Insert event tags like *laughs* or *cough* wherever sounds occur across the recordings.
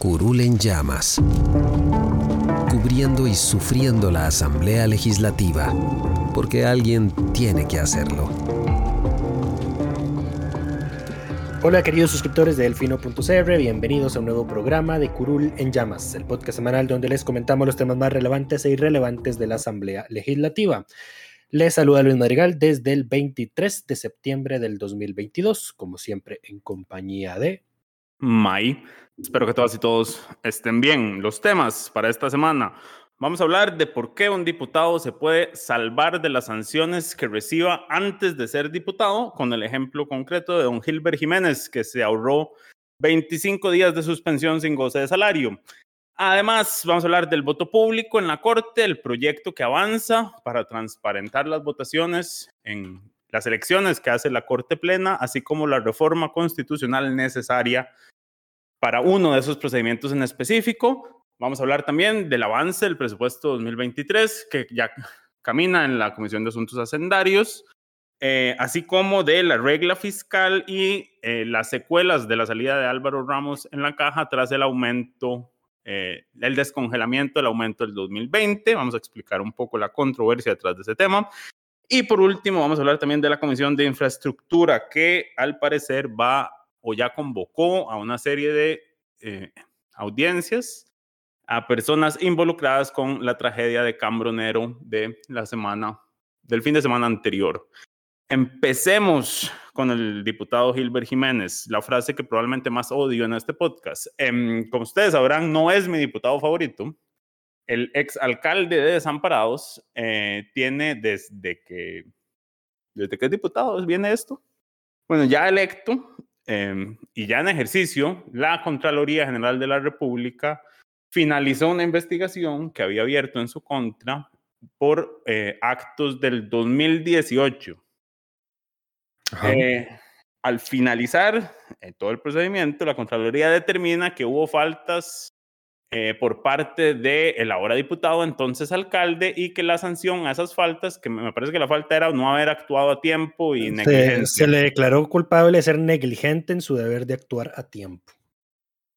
Curul en llamas, cubriendo y sufriendo la Asamblea Legislativa, porque alguien tiene que hacerlo. Hola queridos suscriptores de Delfino.cr, bienvenidos a un nuevo programa de Curul en Llamas, el podcast semanal donde les comentamos los temas más relevantes e irrelevantes de la Asamblea Legislativa. Les saluda Luis Madrigal desde el 23 de septiembre del 2022, como siempre en compañía de May. Espero que todas y todos estén bien. Los temas para esta semana. Vamos a hablar de por qué un diputado se puede salvar de las sanciones que reciba antes de ser diputado, con el ejemplo concreto de don Gilbert Jiménez, que se ahorró 25 días de suspensión sin goce de salario. Además, vamos a hablar del voto público en la Corte, el proyecto que avanza para transparentar las votaciones en las elecciones que hace la Corte Plena, así como la reforma constitucional necesaria para uno de esos procedimientos en específico. Vamos a hablar también del avance del presupuesto 2023, que ya camina en la Comisión de Asuntos Hacendarios, eh, así como de la regla fiscal y eh, las secuelas de la salida de Álvaro Ramos en la caja tras el aumento, eh, el descongelamiento del aumento del 2020. Vamos a explicar un poco la controversia detrás de ese tema. Y por último, vamos a hablar también de la Comisión de Infraestructura, que al parecer va o ya convocó a una serie de eh, audiencias a personas involucradas con la tragedia de Cambronero de la semana, del fin de semana anterior. Empecemos con el diputado Gilbert Jiménez, la frase que probablemente más odio en este podcast. Em, como ustedes sabrán, no es mi diputado favorito. El ex alcalde de Desamparados eh, tiene desde que, desde que es diputado, viene esto. Bueno, ya electo, Em, y ya en ejercicio, la Contraloría General de la República finalizó una investigación que había abierto en su contra por eh, actos del 2018. Eh, al finalizar eh, todo el procedimiento, la Contraloría determina que hubo faltas eh, por parte del ahora diputado, entonces alcalde, y que la sanción a esas faltas, que me parece que la falta era no haber actuado a tiempo y negligencia. Se, le declaró culpable de ser negligente en su deber de actuar a tiempo.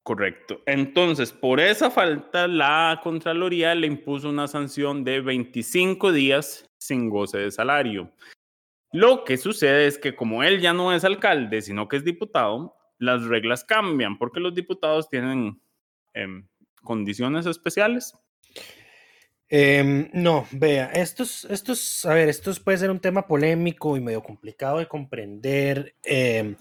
Correcto. Entonces, por esa falta, la Contraloría le impuso una sanción de 25 días sin goce de salario. Lo que sucede es que como él ya no es alcalde, sino que es diputado, las reglas cambian porque los diputados tienen eh, condiciones especiales? Eh, no, vea, estos, estos, a ver, estos puede ser un tema polémico y medio complicado de comprender, eh,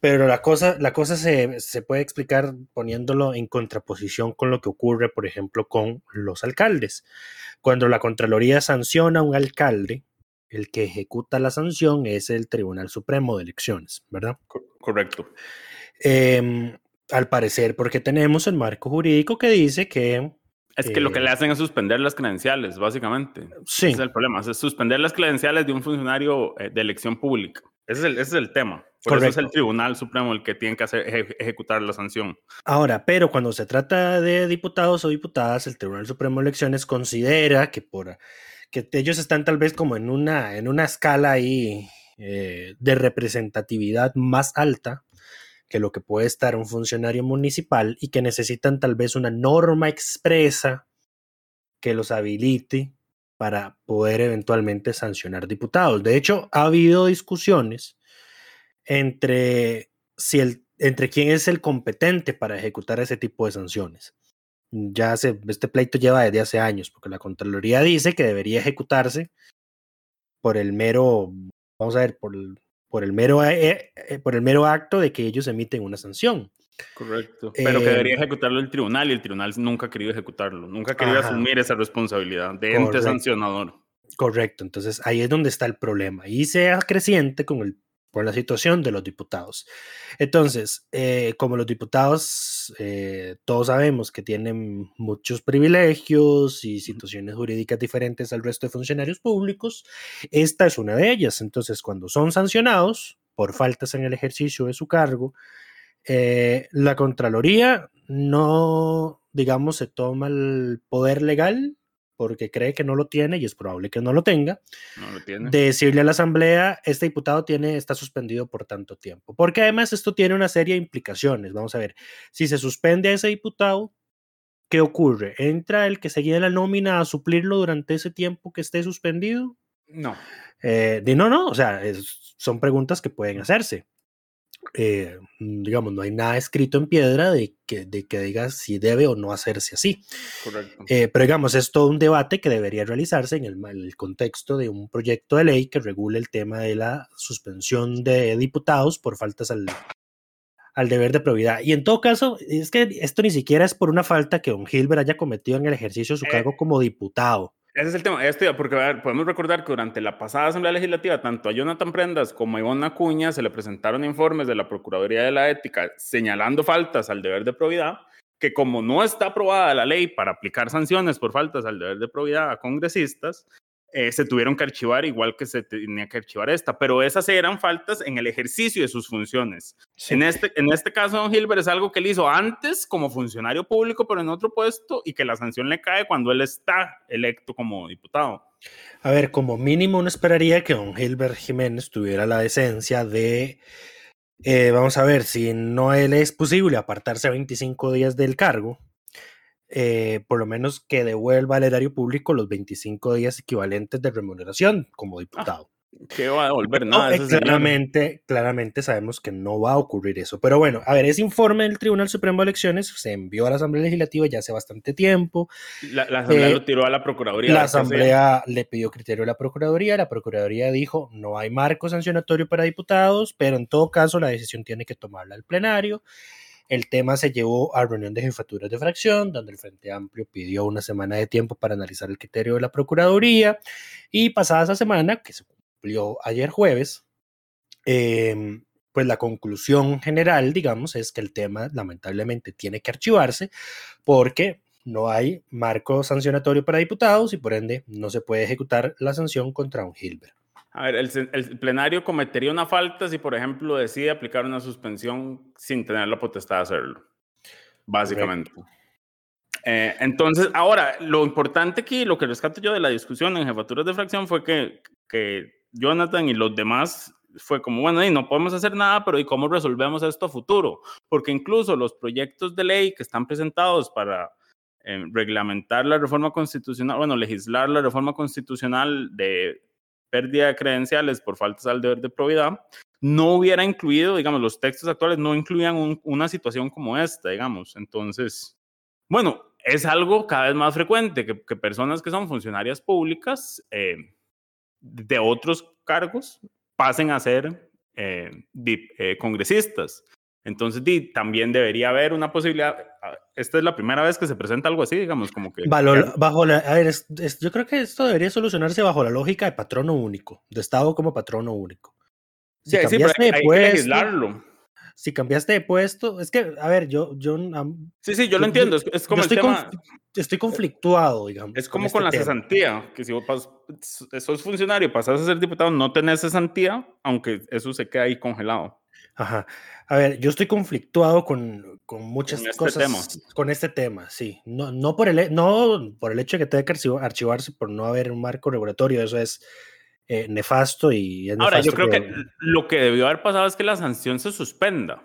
pero la cosa, la cosa se, se, puede explicar poniéndolo en contraposición con lo que ocurre, por ejemplo, con los alcaldes. Cuando la Contraloría sanciona a un alcalde, el que ejecuta la sanción es el Tribunal Supremo de Elecciones, ¿verdad? Correcto. Eh, al parecer, porque tenemos el marco jurídico que dice que... Es que eh, lo que le hacen es suspender las credenciales, básicamente. Sí. Ese es el problema, es suspender las credenciales de un funcionario eh, de elección pública. Ese es el, ese es el tema. Por Correcto. eso es el Tribunal Supremo el que tiene que hacer, eje, ejecutar la sanción. Ahora, pero cuando se trata de diputados o diputadas, el Tribunal Supremo de Elecciones considera que por que ellos están tal vez como en una, en una escala ahí eh, de representatividad más alta que lo que puede estar un funcionario municipal y que necesitan tal vez una norma expresa que los habilite para poder eventualmente sancionar diputados. De hecho, ha habido discusiones entre, si el, entre quién es el competente para ejecutar ese tipo de sanciones. Ya se, este pleito lleva desde hace años, porque la Contraloría dice que debería ejecutarse por el mero vamos a ver, por el, por el, mero, eh, eh, por el mero acto de que ellos emiten una sanción. Correcto. Pero que debería ejecutarlo el tribunal y el tribunal nunca ha querido ejecutarlo, nunca ha querido asumir esa responsabilidad de ente sancionador. Correcto, entonces ahí es donde está el problema y sea creciente con el por la situación de los diputados. Entonces, eh, como los diputados, eh, todos sabemos que tienen muchos privilegios y situaciones jurídicas diferentes al resto de funcionarios públicos, esta es una de ellas. Entonces, cuando son sancionados por faltas en el ejercicio de su cargo, eh, la Contraloría no, digamos, se toma el poder legal porque cree que no lo tiene y es probable que no lo tenga, de decirle a la Asamblea, este diputado tiene, está suspendido por tanto tiempo. Porque además esto tiene una serie de implicaciones. Vamos a ver, si se suspende a ese diputado, ¿qué ocurre? ¿Entra el que seguía la nómina a suplirlo durante ese tiempo que esté suspendido? No. Eh, no, no, o sea, son preguntas que pueden hacerse. Eh, digamos, no hay nada escrito en piedra de que, de que diga si debe o no hacerse así. Correcto. Eh, pero digamos, es todo un debate que debería realizarse en el, el, contexto de un proyecto de ley que regule el tema de la suspensión de diputados por faltas al, al deber de probidad. Y en todo caso, es que esto ni siquiera es por una falta que don Gilbert haya cometido en el ejercicio de su eh, cargo como diputado. Ese es el tema, este, porque podemos recordar que durante la pasada Asamblea Legislativa, tanto a Jonathan Prendas como a Ivonne Acuña se le presentaron informes de la Procuraduría de la Ética señalando faltas al deber de probidad, que como no está aprobada la ley para aplicar sanciones por faltas al deber de probidad a congresistas, eh, se tuvieron que archivar igual que se tenía que archivar esta, pero esas eran faltas en el ejercicio de sus funciones. En, este, en este caso, don Gilbert es algo que él hizo antes como funcionario público, pero en otro puesto, y que la sanción le cae cuando él está electo como diputado. A ver, como mínimo uno esperaría que don Gilbert Jiménez tuviera la decencia de, eh, vamos a ver, si no él es posible apartarse 25 días del cargo, eh, por lo menos que devuelva al erario público los 25 días equivalentes de remuneración como ah, diputado. ¿Qué va a devolver? Nada. No, claramente, claramente sabemos que no va a ocurrir eso. Pero bueno, a ver, ese informe del Tribunal Supremo de Elecciones se envió a la Asamblea Legislativa ya hace bastante tiempo. La, Asamblea eh, lo tiró a la Procuraduría. La Asamblea le pidió criterio a la Procuraduría. La Procuraduría dijo, no hay marco sancionatorio para diputados, pero en todo caso la decisión tiene que tomarla el plenario. El tema se llevó a reunión de jefaturas de fracción, donde el Frente Amplio pidió una semana de tiempo para analizar el criterio de la Procuraduría. Y pasada esa semana, que se cumplió ayer jueves, em, pues la conclusión general, digamos, es que el tema lamentablemente tiene que archivarse porque no hay marco sancionatorio para diputados y por ende no se puede ejecutar la sanción contra un Hilbert. A ver, el, plenario cometería una falta si, por ejemplo, decide aplicar una suspensión sin tener la potestad de hacerlo, básicamente. Eh, entonces, ahora, lo importante aquí, lo que rescato yo de la discusión en jefaturas de fracción fue que, que Jonathan y los demás fue como, bueno, y no podemos hacer nada, pero ¿y cómo resolvemos esto a futuro? Porque incluso los proyectos de ley que están presentados para eh, reglamentar la reforma constitucional, bueno, legislar la reforma constitucional de pérdida de credenciales por faltas al deber de probidad, no hubiera incluido, digamos, los textos actuales no incluían una situación como esta, digamos. Entonces, bueno, es algo cada vez más frecuente que, personas que son funcionarias públicas eh, de otros cargos pasen a ser eh, eh, congresistas. Entonces, también debería haber una posibilidad. Ah, esta es la primera vez que se presenta algo así, digamos, como que. bajo la, a ver, yo creo que esto debería solucionarse bajo la lógica de patrono único, de Estado como patrono único. Si sí, sí, hay, que legislarlo. Si cambiaste de puesto, es que, a ver, yo. yo sí, sí, yo lo entiendo. Es, como el estoy tema. estoy conflictuado, digamos. Es como con, este la cesantía, que si vos sos funcionario, pasas a ser diputado, no tenés cesantía, aunque eso se queda ahí congelado. Ajá. A ver, yo estoy conflictuado con, con muchas este cosas con este tema, sí. No, no, por el, no por el hecho de que tenga que archivarse por no haber un marco regulatorio, eso es eh, nefasto y Ahora, yo creo que... lo que debió haber pasado es que la sanción se suspenda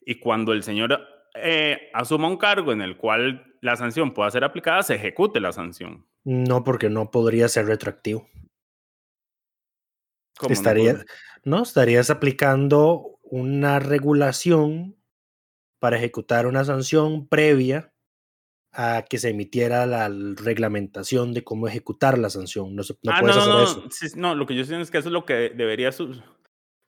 y cuando el señor eh, asuma un cargo en el cual la sanción pueda ser aplicada, se ejecute la sanción. No, porque no podría ser retroactivo. Estaría, no, estarías aplicando una regulación para ejecutar una sanción previa a que se emitiera la reglamentación de cómo ejecutar la sanción. No, se, no ah, puedes no, hacer no, eso. sí, no, lo que yo estoy es que eso es lo que debería... Su...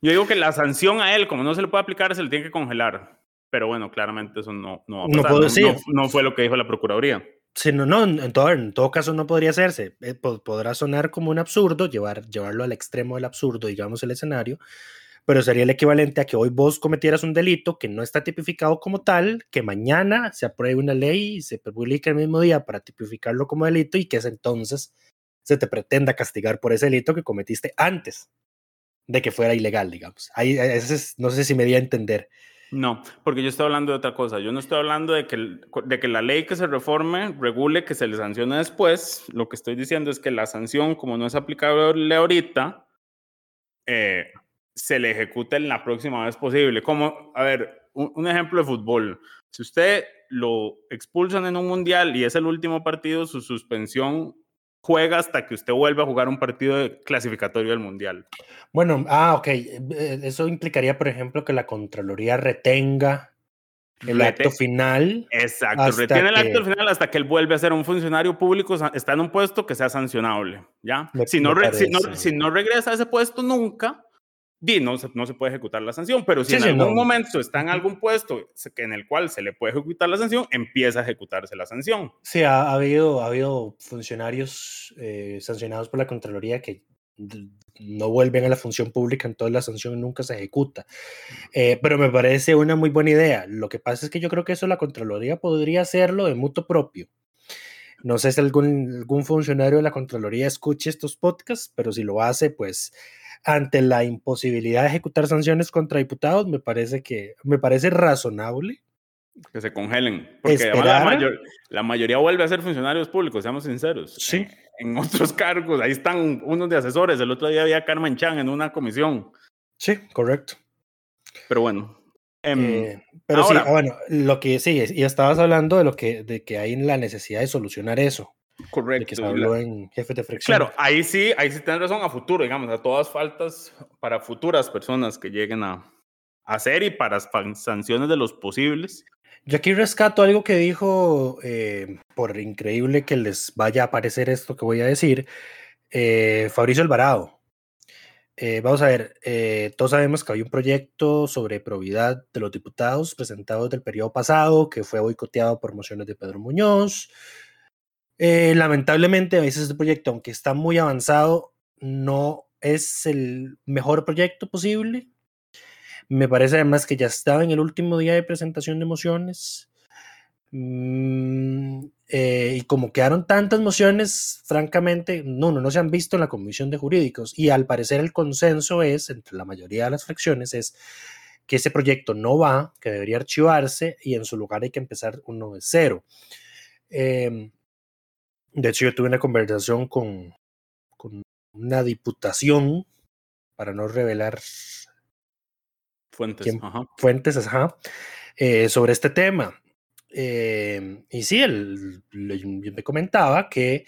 Yo digo que la sanción a él, como no se le puede aplicar, se le tiene que congelar. Pero bueno, claramente eso no, no va a No pasar. puedo No, decir. no- fue lo que dijo la Procuraduría. Sí, no, no, en todo, en todo caso no podría hacerse. Eh, po- podrá sonar como un absurdo, llevar, llevarlo al extremo del absurdo, digamos, el escenario, pero sería el equivalente a que hoy vos cometieras un delito que no está tipificado como tal, que mañana se apruebe una ley y se publique el mismo día para tipificarlo como delito y que es entonces se te pretenda castigar por ese delito que cometiste antes de que fuera ilegal, digamos. Ahí, eh, no sé si me di a entender. No, porque yo estoy hablando de otra cosa. Yo no estoy hablando de que, de que la ley que se reforme regule que se le sancione después. Lo que estoy diciendo es que la sanción, como no es aplicable ahorita, eh, se le ejecute en la próxima vez posible. Como, a ver, un, un ejemplo de fútbol. Si usted lo expulsan en un mundial y es el último partido, su suspensión juega hasta que usted vuelva a jugar un partido de clasificatorio del mundial. Bueno, ah, ok. eh, Eso implicaría, por ejemplo, que la Contraloría retenga el Rete- acto final. Exacto, retiene el acto final hasta que él vuelve a ser un funcionario público, está en un puesto que sea sancionable, ¿ya? Me- si, no me re- si, no, parece. si no regresa a ese puesto nunca, no, se, no se puede ejecutar la sanción, pero si Sí, en sí, algún no. momento está en algún puesto en el cual se le puede ejecutar la sanción, empieza a ejecutarse la sanción. Sí, ha, ha habido, ha habido funcionarios eh, sancionados por la Contraloría que no vuelven a la función pública, entonces la sanción nunca se ejecuta. Eh, pero me parece una muy buena idea. Lo que pasa es que yo creo que eso la Contraloría podría hacerlo de mutuo propio. No sé si algún, algún funcionario de la Contraloría escuche estos podcasts, pero si lo hace, pues ante la imposibilidad de ejecutar sanciones contra diputados, me parece que me parece razonable Que se congelen. Porque la, mayor- la mayoría vuelve a ser funcionarios públicos, seamos sinceros. Sí. Eh, En otros *laughs* cargos, ahí están unos de asesores. El otro día había Carmen Chan en una comisión. Sí, correcto. Pero bueno. Em, Eh, pero ahora- sí, ah, bueno, lo que sí, y estabas hablando de lo que, de que hay la necesidad de solucionar eso, de correcto. que se la- habló en Jefes de Fricción. Claro, ahí sí, ahí sí tienes razón a futuro, digamos, a todas faltas para futuras personas que lleguen a a hacer y para sanciones de los posibles. Yo aquí rescato algo que dijo, eh, por increíble que les vaya a parecer esto que voy a decir, eh, Fabricio Alvarado. Eh, vamos a ver, eh, todos sabemos que hay un proyecto sobre probidad de los diputados presentado desde el periodo pasado, que fue boicoteado por mociones de Pedro Muñoz. Eh, lamentablemente, a veces este proyecto, aunque está muy avanzado, no es el mejor proyecto posible. Me parece además que ya estaba en el último día de presentación de mociones. Mm, eh, y como quedaron tantas mociones, francamente, no, no, no se han visto en la Comisión de Jurídicos. Y al parecer el consenso es, entre la mayoría de las fracciones, es que ese proyecto no va, que debería archivarse y en su lugar hay que empezar uno de cero. Em, de hecho, yo tuve una conversación con, con una diputación, para no revelar Fuentes. ¿Quién? Ajá. fuentes ajá, eh, sobre este tema. Eh, y sí, él, le- me comentaba que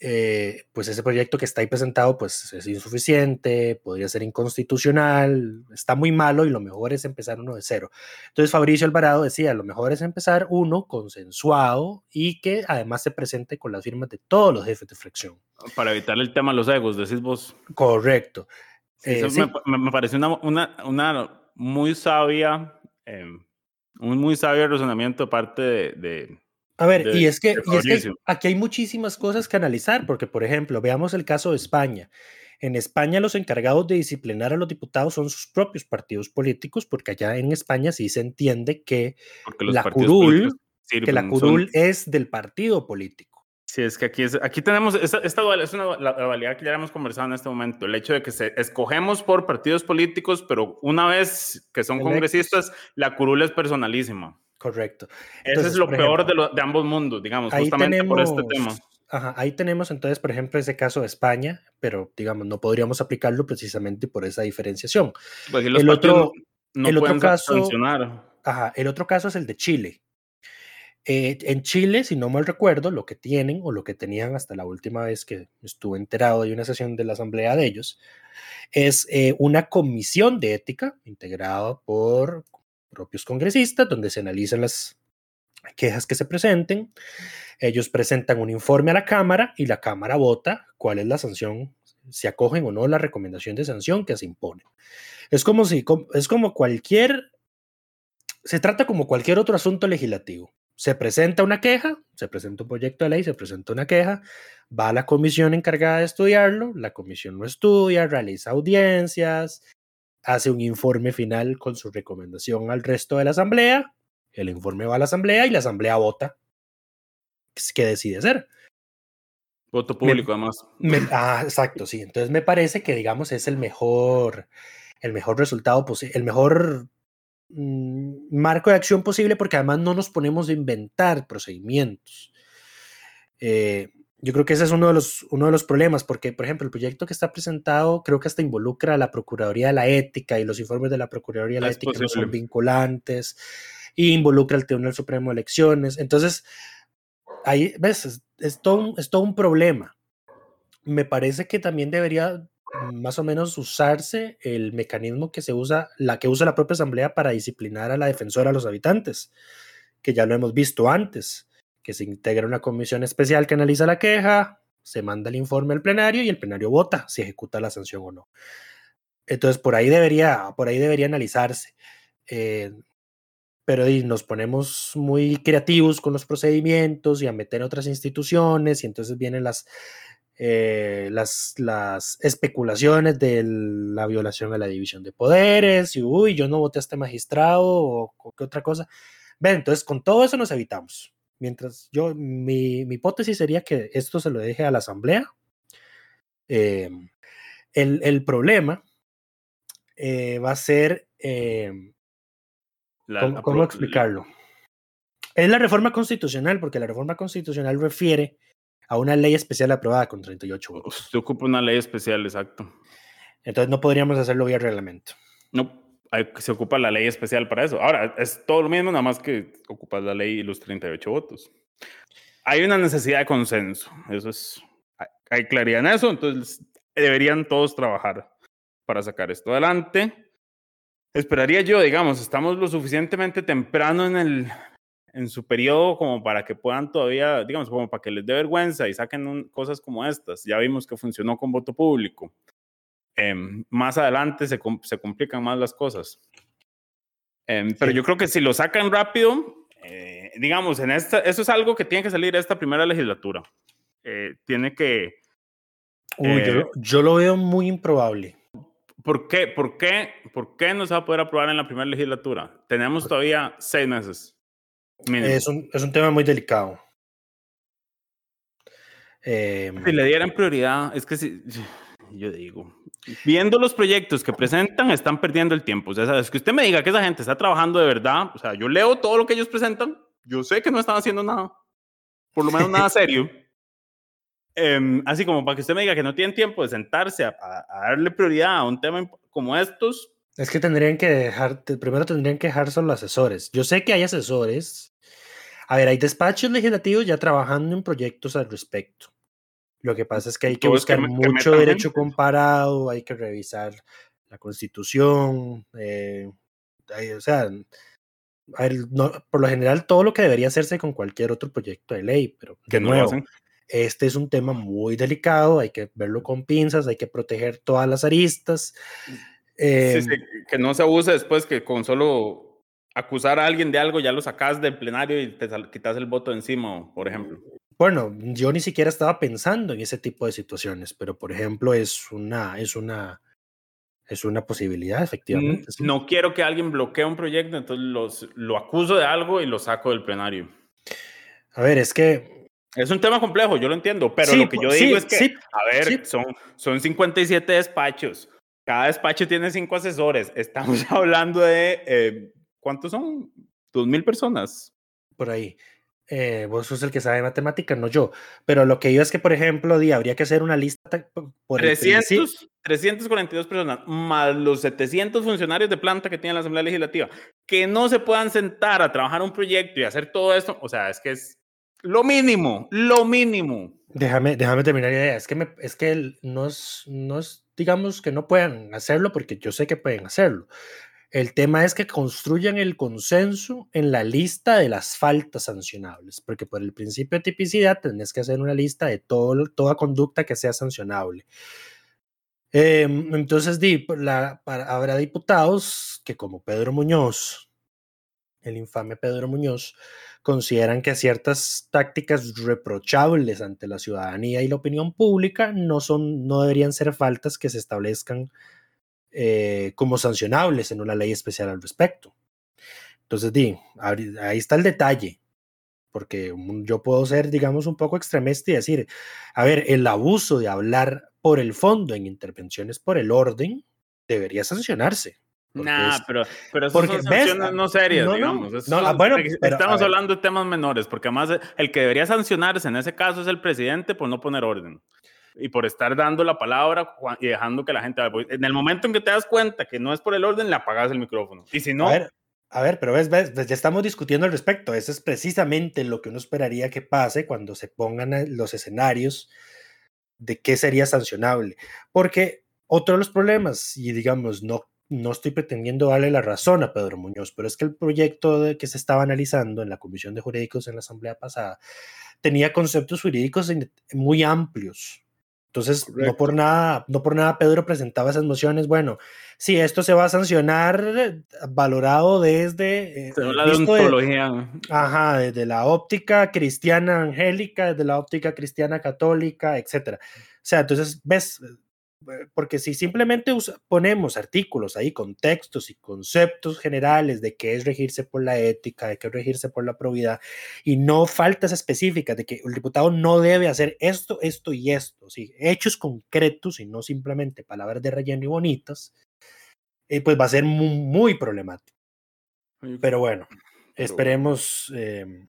eh, pues ese proyecto que está ahí presentado pues es insuficiente, podría ser inconstitucional, está muy malo y lo mejor es empezar uno de cero. Entonces Fabricio Alvarado decía, lo mejor es empezar uno consensuado y que además se presente con las firmas de todos los jefes de fracción. Para evitar el tema de los egos, decís vos. Correcto. Sí, Eh, eso sí. me, me- me parece una, una, una muy sabia, eh, un muy sabio razonamiento parte de, de- A ver, de- y es que, y es que aquí hay muchísimas cosas que analizar, porque, por ejemplo, veamos el caso de España. En España los encargados de disciplinar a los diputados son sus propios partidos políticos, porque allá en España sí se entiende que la curul, que la son- curul es del partido político. Sí, es que aquí, es, aquí tenemos, esta, esta es una la dualidad que ya hemos conversado en este momento, el hecho de que se escogemos por partidos políticos, pero una vez que son Electos. congresistas, la curul es personalísima. Correcto. Ese Entonces, es lo peor ejemplo, de, lo- de ambos mundos, digamos, justamente por este tema. ajá, ahí tenemos entonces, por ejemplo, ese caso de España, pero digamos, no podríamos aplicarlo precisamente por esa diferenciación. Pues el otro- no, no el otro caso-. Ajá, el otro caso es el de Chile. Eh, en Chile, si no mal recuerdo, lo que tienen o lo que tenían hasta la última vez que estuve enterado de una sesión de la asamblea de ellos, es eh, una comisión de ética integrada por propios congresistas, donde se analizan las, quejas que se presenten. Ellos presentan un informe a la Cámara y la Cámara vota cuál es la sanción, si acogen o no la recomendación de sanción que se impone. Es como si, es como cualquier, se trata como cualquier otro asunto legislativo. Se presenta una queja, se presenta un proyecto de ley, se presenta una queja, va a la comisión encargada de estudiarlo, la comisión lo estudia, realiza audiencias, hace un informe final con su recomendación al resto de la asamblea, el informe va a la asamblea y la asamblea vota qué decide hacer. Voto público, además. ah, exacto, sí. Entonces me parece que, digamos, es el mejor, el mejor resultado posible, el mejor marco de acción posible, porque además no nos ponemos a inventar procedimientos. Eh, yo creo que ese es uno de, los, uno de los problemas, porque, por ejemplo, el proyecto que está presentado creo que hasta involucra a la Procuraduría de la Ética y los informes de la Procuraduría de la Ética no son vinculantes, y involucra al Tribunal Supremo de Elecciones. Entonces, ahí, ves, es, todo un, es todo un problema. Me parece que también debería más o menos usarse el mecanismo que se usa, la que usa la propia Asamblea para disciplinar a la defensora a los habitantes, que ya lo hemos visto antes que se integra una comisión especial que analiza la queja, se manda el informe al plenario y el plenario vota si ejecuta la sanción o no. Entonces, por ahí debería, por ahí debería analizarse. Eh, pero nos ponemos muy creativos con los procedimientos y a meter otras instituciones y entonces vienen las, eh, las, las especulaciones de la violación a la división de poderes y uy, yo no voté a este magistrado o, qué otra cosa. Ven, entonces con todo eso nos evitamos. Mientras yo, mi, hipótesis sería que esto se lo deje a la asamblea. Em, el, problema eh, va a ser, em, ¿cómo, explicarlo? Es la reforma constitucional, porque la reforma constitucional refiere a una ley especial aprobada con 38 votos. Se ocupa una ley especial, exacto. Entonces no podríamos hacerlo vía reglamento. No, se ocupa la ley especial para eso. Ahora, es todo lo mismo, nada más que ocupas la ley y los 38 votos. Hay una necesidad de consenso, eso es, hay claridad en eso, entonces deberían todos trabajar para sacar esto adelante. Esperaría yo, digamos, estamos lo suficientemente temprano en el en su periodo como para que puedan todavía, digamos, como para que les dé vergüenza y saquen cosas como estas. Ya vimos que funcionó con voto público. Em, más adelante se, se, complican más las cosas. Em, pero yo creo que si lo sacan rápido, eh, digamos, en esta, eso es algo que tiene que salir esta primera legislatura. Eh, tiene que... Uy, yo, eh, yo, lo veo muy improbable. ¿Por qué? ¿Por qué? ¿Por qué no se va a poder aprobar en la primera legislatura? Tenemos todavía seis meses. Es un, es un, tema muy delicado. si le dieran prioridad, es que si, yo digo, viendo los proyectos que presentan, están perdiendo el tiempo. O sea, es que usted me diga que esa gente está trabajando de verdad. O sea, yo leo todo lo que ellos presentan. Yo sé que no están haciendo nada. Por lo menos nada *laughs* serio. Em, así como para que usted me diga que no tienen tiempo de sentarse a, darle prioridad a un tema como estos. Es que tendrían que dejar, primero tendrían que dejar solo asesores. Yo sé que hay asesores. A ver, hay despachos legislativos ya trabajando en proyectos al respecto. Lo que pasa es que hay que buscar mucho derecho comparado, hay que revisar la constitución, eh, o sea, por lo general todo lo que debería hacerse con cualquier otro proyecto de ley, pero de nuevo, este es un tema muy delicado, hay que verlo con pinzas, hay que proteger todas las aristas. Em que no se abuse después que con solo acusar a alguien de algo ya lo sacas del plenario y te quitas el voto encima, por ejemplo. Bueno, yo ni siquiera estaba pensando en ese tipo de situaciones, pero por ejemplo es una, es una, es una posibilidad, efectivamente. No quiero que alguien bloquee un proyecto, entonces los, lo acuso de algo y lo saco del plenario. A ver, es que... Es un tema complejo, yo lo entiendo, pero lo que yo digo es que, a ver, son, son 57 despachos, cada despacho tiene cinco asesores, estamos *laughs* hablando de, eh, ¿cuántos son? ¿Dos mil personas? Por ahí. Eh, vos sos el que sabe matemática, no yo. Pero lo que yo es que, por ejemplo, habría que hacer una lista por 300, 342 personas, más los 700 funcionarios de planta que tiene la Asamblea Legislativa, que no se puedan sentar a trabajar un proyecto y hacer todo esto, o sea, es que es lo mínimo, lo mínimo. Déjame, déjame terminar la idea. Es que, me, es que no, es, no es, digamos, que no puedan hacerlo, porque yo sé que pueden hacerlo. El tema es que construyan el consenso en la lista de las faltas sancionables, porque por el principio de tipicidad tenés que hacer una lista de todo, toda conducta que sea sancionable. Em, entonces, di, la, habrá diputados que como Pedro Muñoz, el infame Pedro Muñoz, consideran que ciertas tácticas reprochables ante la ciudadanía y la opinión pública no, son, no deberían ser faltas que se establezcan eh, como sancionables en una ley especial al respecto. Entonces, ahí está el detalle, porque yo puedo ser, digamos, un poco extremista y decir, a ver, el abuso de hablar por el fondo en intervenciones por el orden debería sancionarse. Nah, pero, pero son sanciones no serias, digamos. bueno, estamos hablando de temas menores, porque además el que debería sancionarse en ese caso es el presidente por no poner orden y por estar dando la palabra y dejando que la gente... En el momento en que te das cuenta que no es por el orden, le apagas el micrófono. Y si no... A ver, a ver pero ves, ves, ya estamos discutiendo al respecto. Eso es precisamente lo que uno esperaría que pase cuando se pongan los escenarios de qué sería sancionable. Porque otro de los problemas, y digamos, no no estoy pretendiendo darle la razón a Pedro Muñoz, pero es que el proyecto que se estaba analizando en la Comisión de Jurídicos en la Asamblea pasada tenía conceptos jurídicos muy amplios. Entonces, no por nada, no por nada Pedro presentaba esas mociones. Bueno, si esto se va a sancionar valorado desde eh, la ajá, desde la óptica cristiana angélica, desde la óptica cristiana católica, etcétera. O sea, entonces ves, porque si simplemente ponemos artículos ahí con textos y conceptos generales de qué es regirse por la ética, de qué es regirse por la probidad, y no faltas específicas de que el diputado no debe hacer esto, esto y esto, ¿sí? hechos concretos y no simplemente palabras de relleno y bonitas, eh, pues va a ser muy, problemático. Pero bueno, esperemos, em,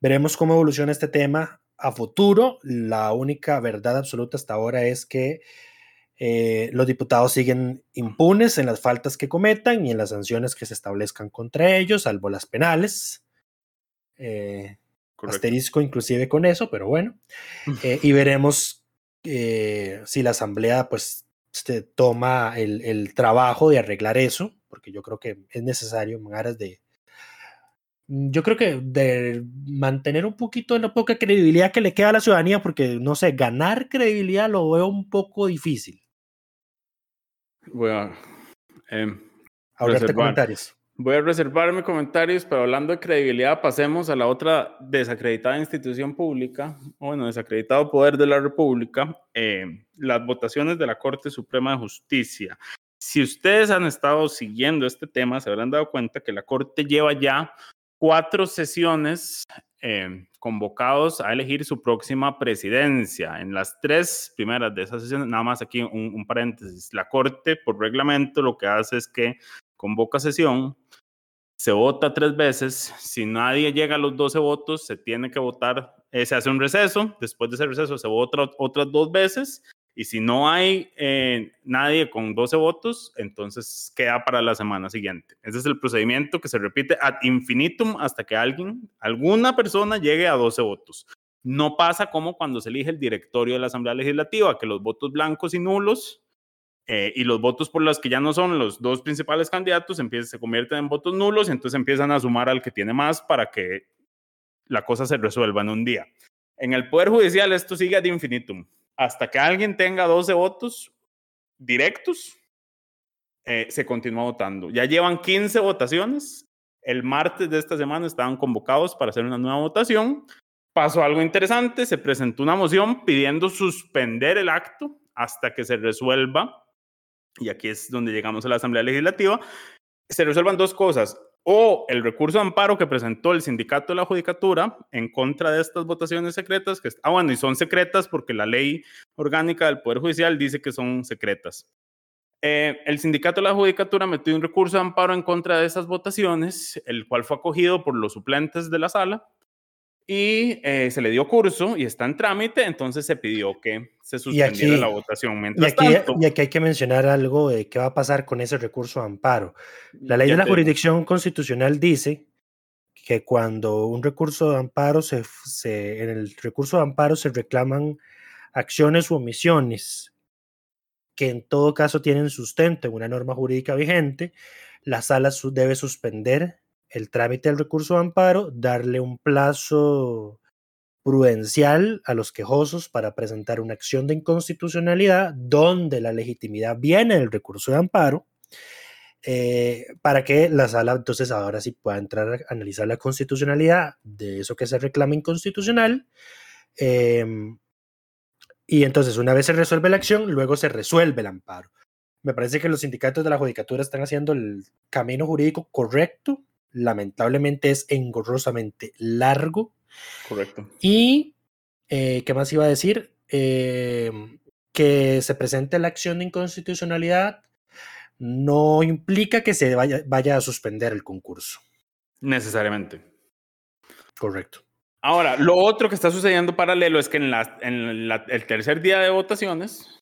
veremos cómo evoluciona este tema a futuro. La única verdad absoluta hasta ahora es que eh, los diputados siguen impunes en las faltas que cometan y en las sanciones que se establezcan contra ellos, salvo las penales. Eh, asterisco inclusive con eso, pero bueno. *laughs* Eh, y veremos si la Asamblea pues toma el, trabajo de arreglar eso, porque yo creo que es necesario en aras de... Yo creo que de mantener un poquito de la poca credibilidad que le queda a la ciudadanía, porque no sé, ganar credibilidad lo veo un poco difícil. Voy a. Eh, comentarios. Voy a reservarme comentarios, pero hablando de credibilidad, pasemos a la otra desacreditada institución pública, bueno, desacreditado poder de la República, eh, las votaciones de la Corte Suprema de Justicia. Si ustedes han estado siguiendo este tema, se habrán dado cuenta que la Corte lleva ya cuatro sesiones eh, convocados a elegir su próxima presidencia. En las tres primeras de esas sesiones, nada más aquí un, paréntesis, la Corte por reglamento lo que hace es que convoca sesión, se vota tres veces, si nadie llega a los 12 votos, se tiene que votar, eh, se hace un receso, después de ese receso se vota otras dos veces y si no hay eh, nadie con 12 votos, entonces queda para la semana siguiente. Ese es el procedimiento que se repite ad infinitum hasta que alguien, alguna persona llegue a 12 votos. No pasa como cuando se elige el directorio de la Asamblea Legislativa, que los votos blancos y nulos eh, y los votos por los que ya no son los dos principales candidatos empiezan, se convierten en votos nulos y entonces empiezan a sumar al que tiene más para que la cosa se resuelva en un día. En el Poder Judicial esto sigue ad infinitum hasta que alguien tenga 12 votos directos, eh, se continúa votando. Ya llevan 15 votaciones. El martes de esta semana estaban convocados para hacer una nueva votación. Pasó algo interesante, se presentó una moción pidiendo suspender el acto hasta que se resuelva, y aquí es donde llegamos a la Asamblea Legislativa, se resuelvan dos cosas o el recurso de amparo que presentó el sindicato de la judicatura en contra de estas votaciones secretas, que ah, bueno, y son secretas porque la ley orgánica del Poder Judicial dice que son secretas. Eh, el sindicato de la judicatura metió un recurso de amparo en contra de esas votaciones, el cual fue acogido por los suplentes de la sala y eh, se le dio curso y está en trámite, entonces se pidió que se suspendiera la votación. Mientras y, aquí, y aquí hay que mencionar algo de qué va a pasar con ese recurso de amparo. La ley de la jurisdicción constitucional dice que cuando un recurso de amparo se, se, en el recurso de amparo se reclaman acciones u omisiones que en todo caso tienen sustento en una norma jurídica vigente, la sala debe suspender el trámite del recurso de amparo, darle un plazo prudencial a los quejosos para presentar una acción de inconstitucionalidad donde la legitimidad viene del recurso de amparo, eh, para que la sala entonces ahora sí pueda entrar a analizar la constitucionalidad de eso que se reclama inconstitucional. Em, y entonces una vez se resuelve la acción, luego se resuelve el amparo. Me parece que los sindicatos de la judicatura están haciendo el camino jurídico correcto. Lamentablemente es engorrosamente largo Correcto. y, eh, ¿qué más iba a decir? Eh, que se presente la acción de inconstitucionalidad no implica que se vaya, vaya a suspender el concurso. Necesariamente. Correcto. Ahora, lo otro que está sucediendo paralelo es que en, la, en la, el tercer día de votaciones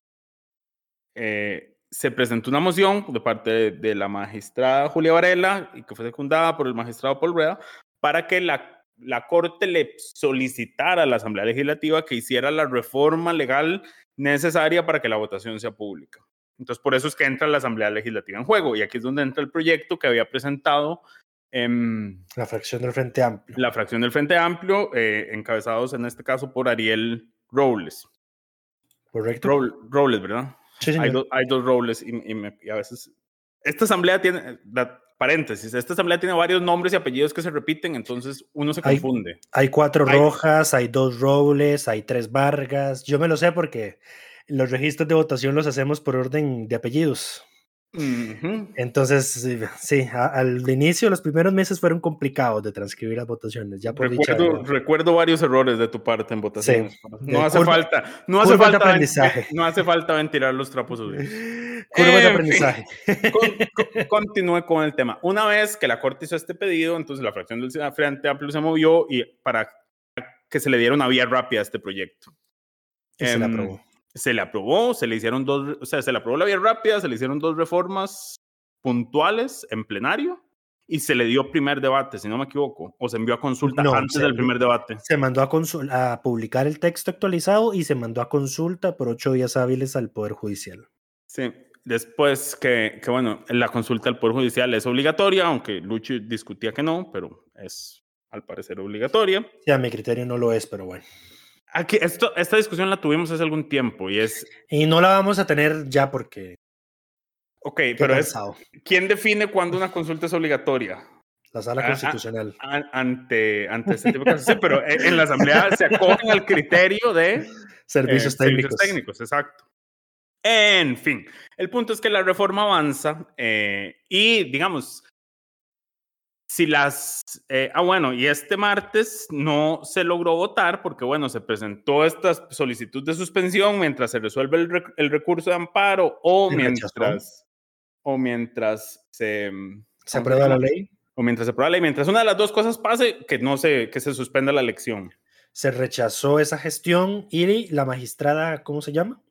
eh, se presentó una moción de parte de, de, la magistrada Julia Varela y que fue secundada por el magistrado Paul Rueda para que la, la Corte le solicitara a la Asamblea Legislativa que hiciera la reforma legal necesaria para que la votación sea pública. Entonces, por eso es que entra la Asamblea Legislativa en juego y aquí es donde entra el proyecto que había presentado Eh, la fracción del Frente Amplio. La fracción del Frente Amplio, eh, encabezados en este caso por Ariel Robles. Correcto. Robles, Robles ¿verdad? Sí, hay, do, hay, dos Robles y, y, me, y, a veces... Esta asamblea tiene, da, paréntesis, esta asamblea tiene varios nombres y apellidos que se repiten, entonces uno se confunde. Hay, hay cuatro hay, Rojas, hay dos Robles, hay tres Vargas. Yo me lo sé porque los registros de votación los hacemos por orden de apellidos. Uh -huh. Entonces, sí, a, al inicio, los primeros meses fueron complicados de transcribir las votaciones. Ya por recuerdo, dicha, recuerdo varios errores de tu parte en votaciones. Sí. No hace Curva, falta, no hace falta, aprendizaje. *laughs* no hace falta ventilar los trapos sucios. *laughs* Curva de aprendizaje. *laughs* Con, con, continúe con el tema. Una vez que la Corte hizo este pedido, entonces la fracción del Frente Amplio se movió y para que se le diera una vía rápida a este proyecto. Y se um, la aprobó se le aprobó, se le hicieron dos, o sea, se le aprobó la vía rápida, se le hicieron dos reformas puntuales en plenario y se le dio primer debate, si no me equivoco, o se envió a consulta no, antes del primer debate. Se mandó a, a, publicar el texto actualizado y se mandó a consulta por ocho días hábiles al Poder Judicial. Sí, después que, que bueno, la consulta al Poder Judicial es obligatoria, aunque Lucho discutía que no, pero es al parecer obligatoria. Sí, a mi criterio no lo es, pero bueno. Aquí, esto, esta discusión la tuvimos hace algún tiempo y es... Y no la vamos a tener ya porque... Ok, pero cansado. es... ¿Quién define cuándo una consulta es obligatoria? La sala constitucional. A, a, ante, ante este tipo de cosas. Sí, pero en la asamblea se acogen al criterio de... Servicios eh, técnicos. Servicios técnicos, exacto. En fin, el punto es que la reforma avanza eh, y, digamos, si las... Eh, ah, bueno, y este martes no se logró votar porque, bueno, se presentó esta solicitud de suspensión mientras se resuelve el, rec el recurso de amparo o mientras, o mientras se... ¿Se aprueba la ley? O mientras se aprueba la ley. Mientras una de las dos cosas pase, que no se, que se suspenda la elección. Se rechazó esa gestión y la magistrada, ¿cómo se llama?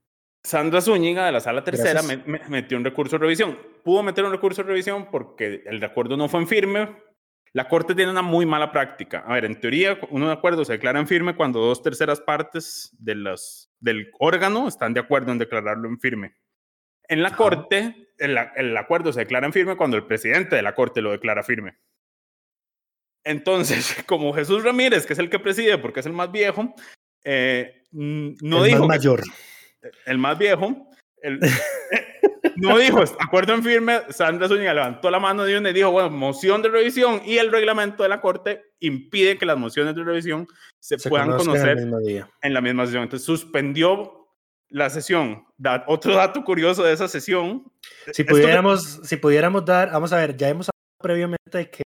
Sandra Zúñiga de la sala tercera me, me, metió un recurso de revisión. Pudo meter un recurso de revisión porque el acuerdo no fue en firme, la Corte tiene una muy mala práctica. A ver, en teoría, un acuerdo se declara en firme cuando dos terceras partes de del órgano están de acuerdo en declararlo en firme. En la Corte, el, el, acuerdo se declara en firme cuando el presidente de la Corte lo declara firme. Entonces, *laughs* como Jesús Ramírez, que es el que preside porque es el más viejo, eh, no el dijo. Más mayor. Que, el más viejo. El, *laughs* no dijo, acuerdo en firme, Sandra Zúñiga levantó la mano de una y dijo, bueno, moción de revisión y el reglamento de la Corte impide que las mociones de revisión se, se puedan conocer en la misma sesión. Entonces suspendió la sesión. Da, otro dato curioso de esa sesión. Si pudiéramos, si pudiéramos dar, vamos a ver, ya hemos hablado previamente de que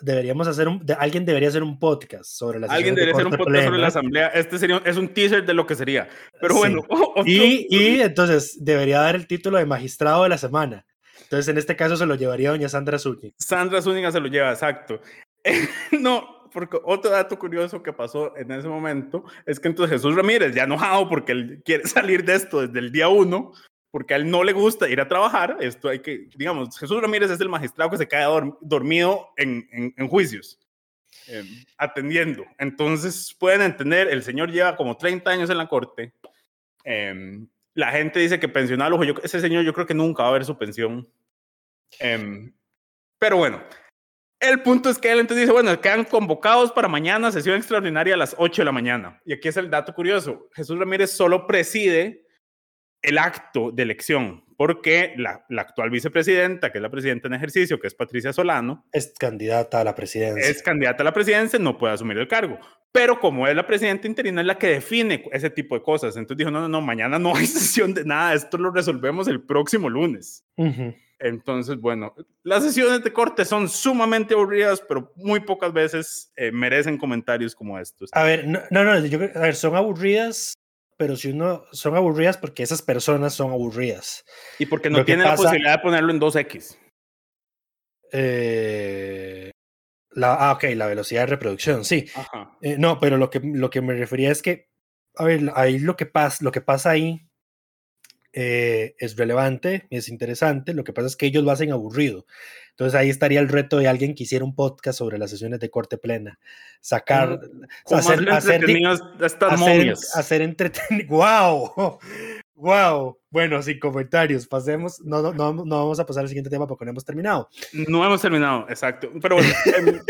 deberíamos hacer un, de, alguien debería hacer un podcast sobre la alguien debería hacer un podcast plena. sobre la asamblea. Este sería es un teaser de lo que sería. Pero sí. bueno *laughs* otro... y, y entonces debería dar el título de magistrado de la semana. Entonces en este caso se lo llevaría doña Sandra Zúñiga. Sandra Zúñiga se lo lleva exacto. *laughs* No porque otro dato curioso que pasó en ese momento es que entonces Jesús Ramírez ya enojado porque él quiere *laughs* salir de esto desde el día uno porque a él no le gusta ir a trabajar. Esto hay que, digamos, Jesús Ramírez es el magistrado que se queda dorm, dormido en, en, en juicios, eh, atendiendo. Entonces, pueden entender, el señor lleva como 30 años en la corte, eh, la gente dice que pensional, ojo, yo, ese señor yo creo que nunca va a ver su pensión. Em, pero bueno, el punto es que él entonces dice, bueno, quedan convocados para mañana, sesión extraordinaria a las 8 de la mañana. Y aquí es el dato curioso. Jesús Ramírez solo preside el acto de elección, porque la, la, actual vicepresidenta, que es la presidenta en ejercicio, que es Patricia Solano, es candidata a la presidencia. Es candidata a la presidencia, no puede asumir el cargo. Pero como es la presidenta interina, es la que define ese tipo de cosas. Entonces dijo, no, no, no, mañana no hay *laughs* sesión de nada, esto lo resolvemos el próximo lunes. Entonces, bueno, las sesiones de corte son sumamente aburridas, pero muy pocas veces eh, merecen comentarios como estos. A ver, no, no, no yo, a ver, son aburridas pero si uno son aburridas porque esas personas son aburridas. Y porque no tiene la posibilidad de ponerlo en 2x. Eh, la, ah, ok, la velocidad de reproducción, sí. Eh, no, pero lo que, lo que me refería es que, a ver, ahí lo que pasa, lo que pasa ahí eh, es relevante, es interesante, lo que pasa es que ellos lo hacen aburrido. Entonces ahí estaría el reto de alguien que hiciera un podcast sobre las sesiones de corte plena, sacar, hacer, hacer, hacer, hacer entretenido. ¡Wow! ¡Wow! Bueno, sin comentarios, pasemos, no, no, no, vamos a pasar al siguiente tema porque no hemos terminado. No hemos terminado, exacto. Pero bueno, el,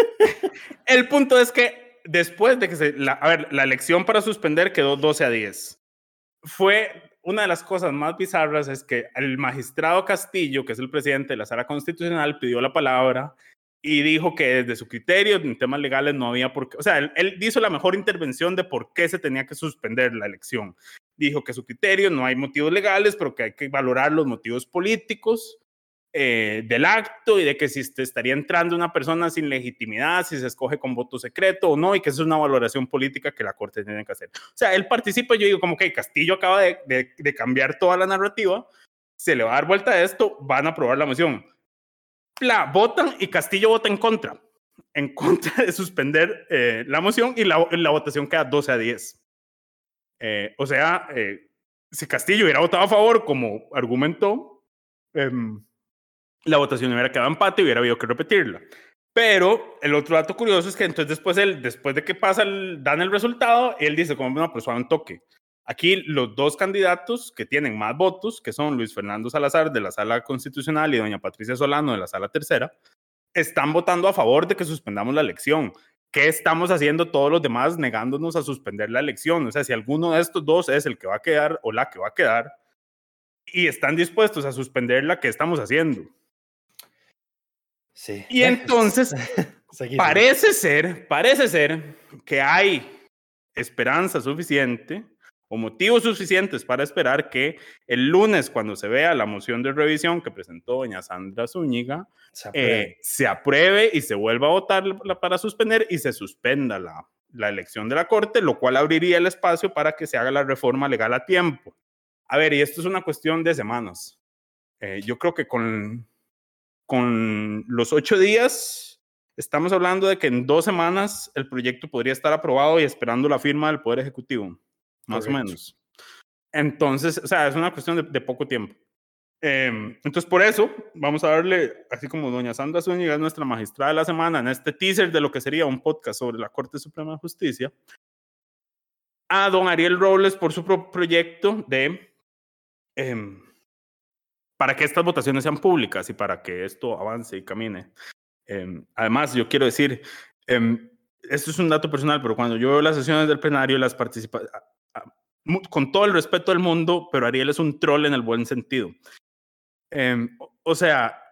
*laughs* el punto es que después de que se, la, a ver, la elección para suspender quedó 12 a 10. Fue una de las cosas más bizarras es que el magistrado Castillo, que es el presidente de la sala constitucional, pidió la palabra y dijo que desde su criterio en temas legales no había por qué, o sea, él, él, hizo la mejor intervención de por qué se tenía que suspender la elección. Dijo que su criterio no hay motivos legales, pero que hay que valorar los motivos políticos eh, del acto y de que si estaría entrando una persona sin legitimidad, si se escoge con voto secreto o no, y que eso es una valoración política que la Corte tiene que hacer. O sea, él participa yo digo como que Castillo acaba de, de, cambiar toda la narrativa, se le va a dar vuelta a esto, van a aprobar la moción. La votan y Castillo vota en contra, en contra de suspender eh, la moción y la, la, votación queda 12 a 10. Eh, o sea, eh, si Castillo hubiera votado a favor, como argumentó, eh, la votación hubiera quedado empate y hubiera habido que repetirla. Pero el otro dato curioso es que entonces después, él, después de que pasa, el, dan el resultado, él dice, como no, pues un toque. Aquí los dos candidatos que tienen más votos, que son Luis Fernando Salazar de la Sala Constitucional y doña Patricia Solano de la Sala Tercera, están votando a favor de que suspendamos la elección. ¿Qué estamos haciendo todos los demás negándonos a suspender la elección? O sea, si alguno de estos dos es el que va a quedar o la que va a quedar y están dispuestos a suspender la que estamos haciendo. Y entonces, *laughs* parece ser, parece ser que hay esperanza suficiente o motivos suficientes para esperar que el lunes, cuando se vea la moción de revisión que presentó doña Sandra Zúñiga, se apruebe, eh, se apruebe y se vuelva a votar para suspender y se suspenda la, la elección de la Corte, lo cual abriría el espacio para que se haga la reforma legal a tiempo. A ver, y esto es una cuestión de semanas. Eh, yo creo que con con los ocho días, estamos hablando de que en dos semanas el proyecto podría estar aprobado y esperando la firma del Poder Ejecutivo, más o menos. Entonces, o sea, es una cuestión de, poco tiempo. Em, entonces, por eso, vamos a darle, así como doña Sandra Zúñiga es nuestra magistrada de la semana, en este teaser de lo que sería un podcast sobre la Corte Suprema de Justicia, a don Ariel Robles por su proyecto de eh, para que estas votaciones sean públicas y para que esto avance y camine. Eh, además, yo quiero decir, eh, esto es un dato personal, pero cuando yo veo las sesiones del plenario, las participa con todo el respeto del mundo, pero Ariel es un troll en el buen sentido. Eh, o sea,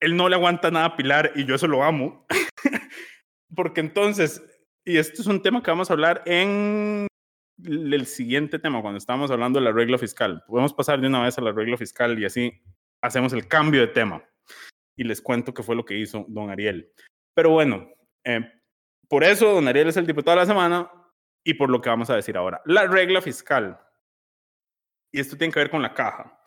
él no le aguanta nada a Pilar y yo eso lo amo. *laughs* Porque entonces, y esto es un tema que vamos a hablar en el siguiente tema, cuando estamos hablando de la regla fiscal. Podemos pasar de una vez a la regla fiscal y así hacemos el cambio de tema. Y les cuento qué fue lo que hizo don Ariel. Pero bueno, eh, por eso don Ariel es el diputado de la semana y por lo que vamos a decir ahora. La regla fiscal. Y esto tiene que ver con la caja.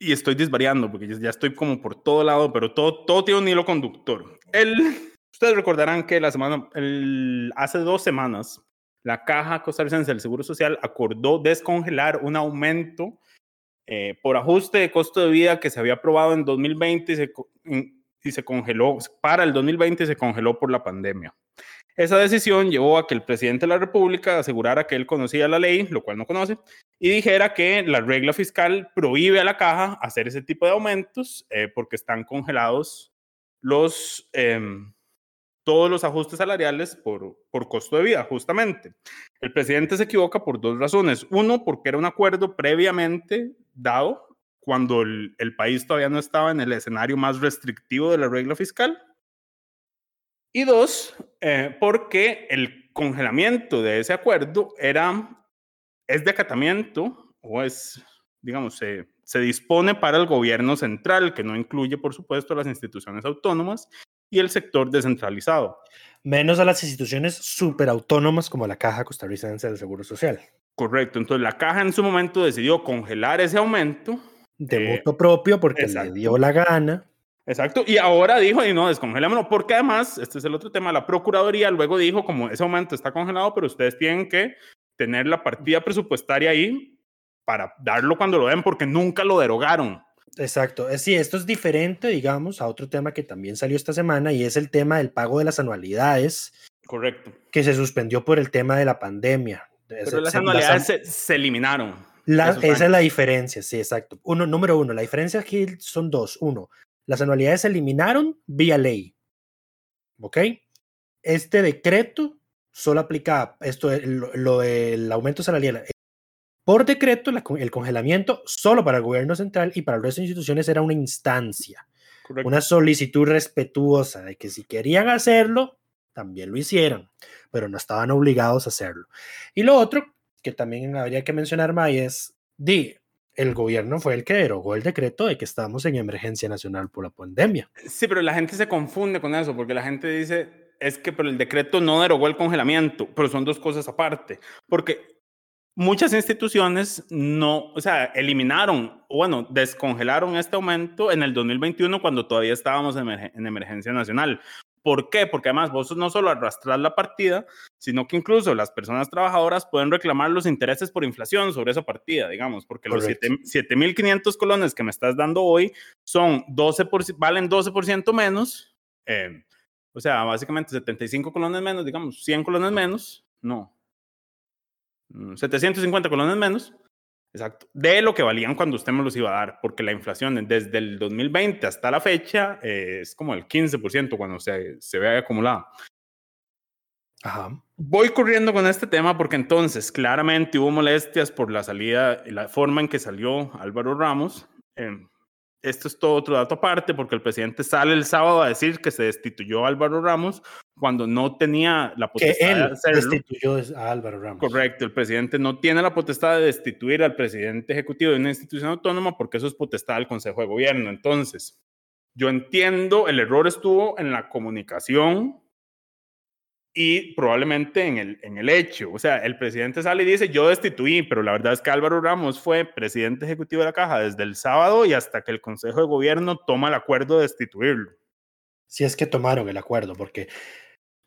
Y estoy desvariando porque ya estoy como por todo lado, pero todo, todo tiene un hilo conductor. El, ustedes recordarán que la semana, hace dos semanas la Caja Costarricense del Seguro Social acordó descongelar un aumento eh, por ajuste de costo de vida que se había aprobado en 2020 y se, y se congeló para el 2020 y se congeló por la pandemia. Esa decisión llevó a que el presidente de la República asegurara que él conocía la ley, lo cual no conoce, y dijera que la regla fiscal prohíbe a la caja hacer ese tipo de aumentos eh, porque están congelados los, em, todos los ajustes salariales por, por costo de vida, justamente. El presidente se equivoca por dos razones. Uno, porque era un acuerdo previamente dado cuando el, el país todavía no estaba en el escenario más restrictivo de la regla fiscal. Y dos, eh, porque el congelamiento de ese acuerdo era, es de acatamiento o es, digamos, se, se dispone para el gobierno central, que no incluye, por supuesto, las instituciones autónomas y el sector descentralizado. Menos a las instituciones superautónomas como la Caja Costarricense del Seguro Social. Correcto, entonces la Caja en su momento decidió congelar ese aumento. De eh, voto propio porque exacto. le dio la gana. Exacto, y ahora dijo, y no, descongelémoslo, porque además, este es el otro tema, la Procuraduría luego dijo, como ese aumento está congelado, pero ustedes tienen que tener la partida presupuestaria ahí para darlo cuando lo den, porque nunca lo derogaron. Exacto, sí, esto es diferente, digamos, a otro tema que también salió esta semana y es el tema del pago de las anualidades. Correcto. Que se suspendió por el tema de la pandemia. Pero se, las anualidades se, se eliminaron. La, esa es la diferencia, sí, exacto. Uno, número uno, la diferencia aquí son dos. Uno, las anualidades se eliminaron vía ley. ¿Ok? Este decreto solo aplica esto, lo, lo del aumento salarial. Por decreto, la, el congelamiento solo para el gobierno central y para el resto de instituciones era una instancia, Correcto. una solicitud respetuosa de que si querían hacerlo, también lo hicieran, pero no estaban obligados a hacerlo. Y lo otro que también habría que mencionar, May, es, di, el gobierno fue el que derogó el decreto de que estamos en emergencia nacional por la pandemia. Sí, pero la gente se confunde con eso, porque la gente dice, es que pero el decreto no derogó el congelamiento, pero son dos cosas aparte, porque muchas instituciones no, o sea, eliminaron, bueno, descongelaron este aumento en el 2021 cuando todavía estábamos en, en emergencia nacional. ¿Por qué? Porque además vos no solo arrastras la partida, sino que incluso las personas trabajadoras pueden reclamar los intereses por inflación sobre esa partida, digamos, porque Correcto. los 7.500 colones que me estás dando hoy son 12 valen 12% menos, eh, o sea, básicamente 75 colones menos, digamos, 100 colones menos, no, 750 colones menos, exacto, de lo que valían cuando usted me los iba a dar, porque la inflación desde el 2020 hasta la fecha eh, es como el 15% cuando se, se ve acumulada. Ajá. Voy corriendo con este tema porque entonces claramente hubo molestias por la salida y la forma en que salió Álvaro Ramos. Eh, esto es todo otro dato aparte, porque el presidente sale el sábado a decir que se destituyó a Álvaro Ramos cuando no tenía la potestad que él de hacerlo. destituyó a Álvaro Ramos. Correcto, el presidente no tiene la potestad de destituir al presidente ejecutivo de una institución autónoma porque eso es potestad del Consejo de Gobierno. Entonces, yo entiendo, el error estuvo en la comunicación y probablemente en el, en el hecho. O sea, el presidente sale y dice, yo destituí, pero la verdad es que Álvaro Ramos fue presidente ejecutivo de la Caja desde el sábado y hasta que el Consejo de Gobierno toma el acuerdo de destituirlo. Si es que tomaron el acuerdo, porque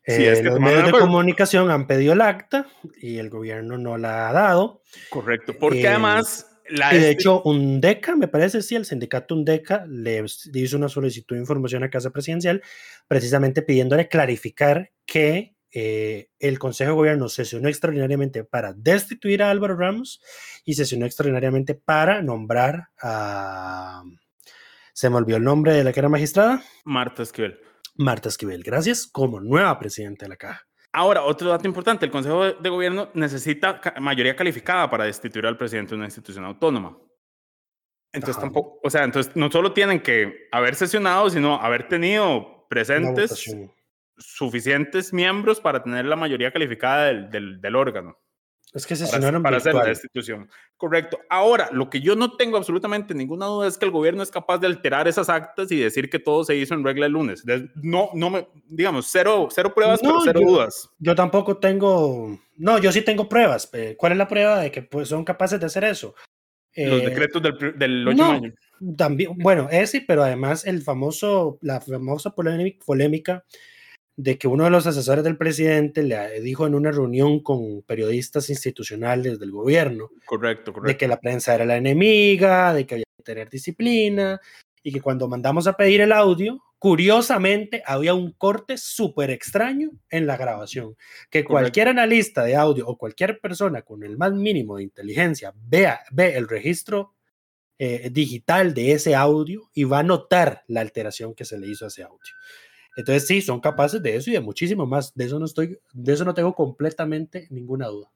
eh, si es que los medios de comunicación han pedido el acta y el gobierno no la ha dado. Correcto, porque eh, además... La y de hecho, UNDECA, me parece, sí, el sindicato UNDECA le hizo una solicitud de información a Casa Presidencial precisamente pidiéndole clarificar que eh, el Consejo de Gobierno sesionó extraordinariamente para destituir a Álvaro Ramos y sesionó extraordinariamente para nombrar a... Se me olvidó el nombre de la que era magistrada. Marta Esquivel. Marta Esquivel, gracias, como nueva presidenta de la Caja. Ahora, otro dato importante, el Consejo de Gobierno necesita mayoría calificada para destituir al presidente de una institución autónoma. Entonces Ajá. tampoco, o sea, entonces no solo tienen que haber sesionado, sino haber tenido presentes suficientes miembros para tener la mayoría calificada del, del, del órgano. Es que se para, para hacer la destitución. Correcto. Ahora, lo que yo no tengo absolutamente ninguna duda es que el gobierno es capaz de alterar esas actas y decir que todo se hizo en regla el lunes. No, no me, digamos, cero, cero pruebas, no, pero cero yo, dudas. Yo tampoco tengo, no, yo sí tengo pruebas. ¿Cuál es la prueba de que pues, son capaces de hacer eso? Los eh, decretos del, del 8 no, año. También, bueno, ese, pero además el famoso, la famosa polémica de que uno de los asesores del presidente le dijo en una reunión con periodistas institucionales del gobierno. Correcto, correcto. De que la prensa era la enemiga, de que había que tener disciplina y que cuando mandamos a pedir el audio Curiosamente, había un corte súper extraño en la grabación, que cualquier analista de audio o cualquier persona con el más mínimo de inteligencia vea, ve el registro eh, digital de ese audio y va a notar la alteración que se le hizo a ese audio. Entonces sí, son capaces de eso y de muchísimo más. De eso no estoy, de eso no tengo completamente ninguna duda.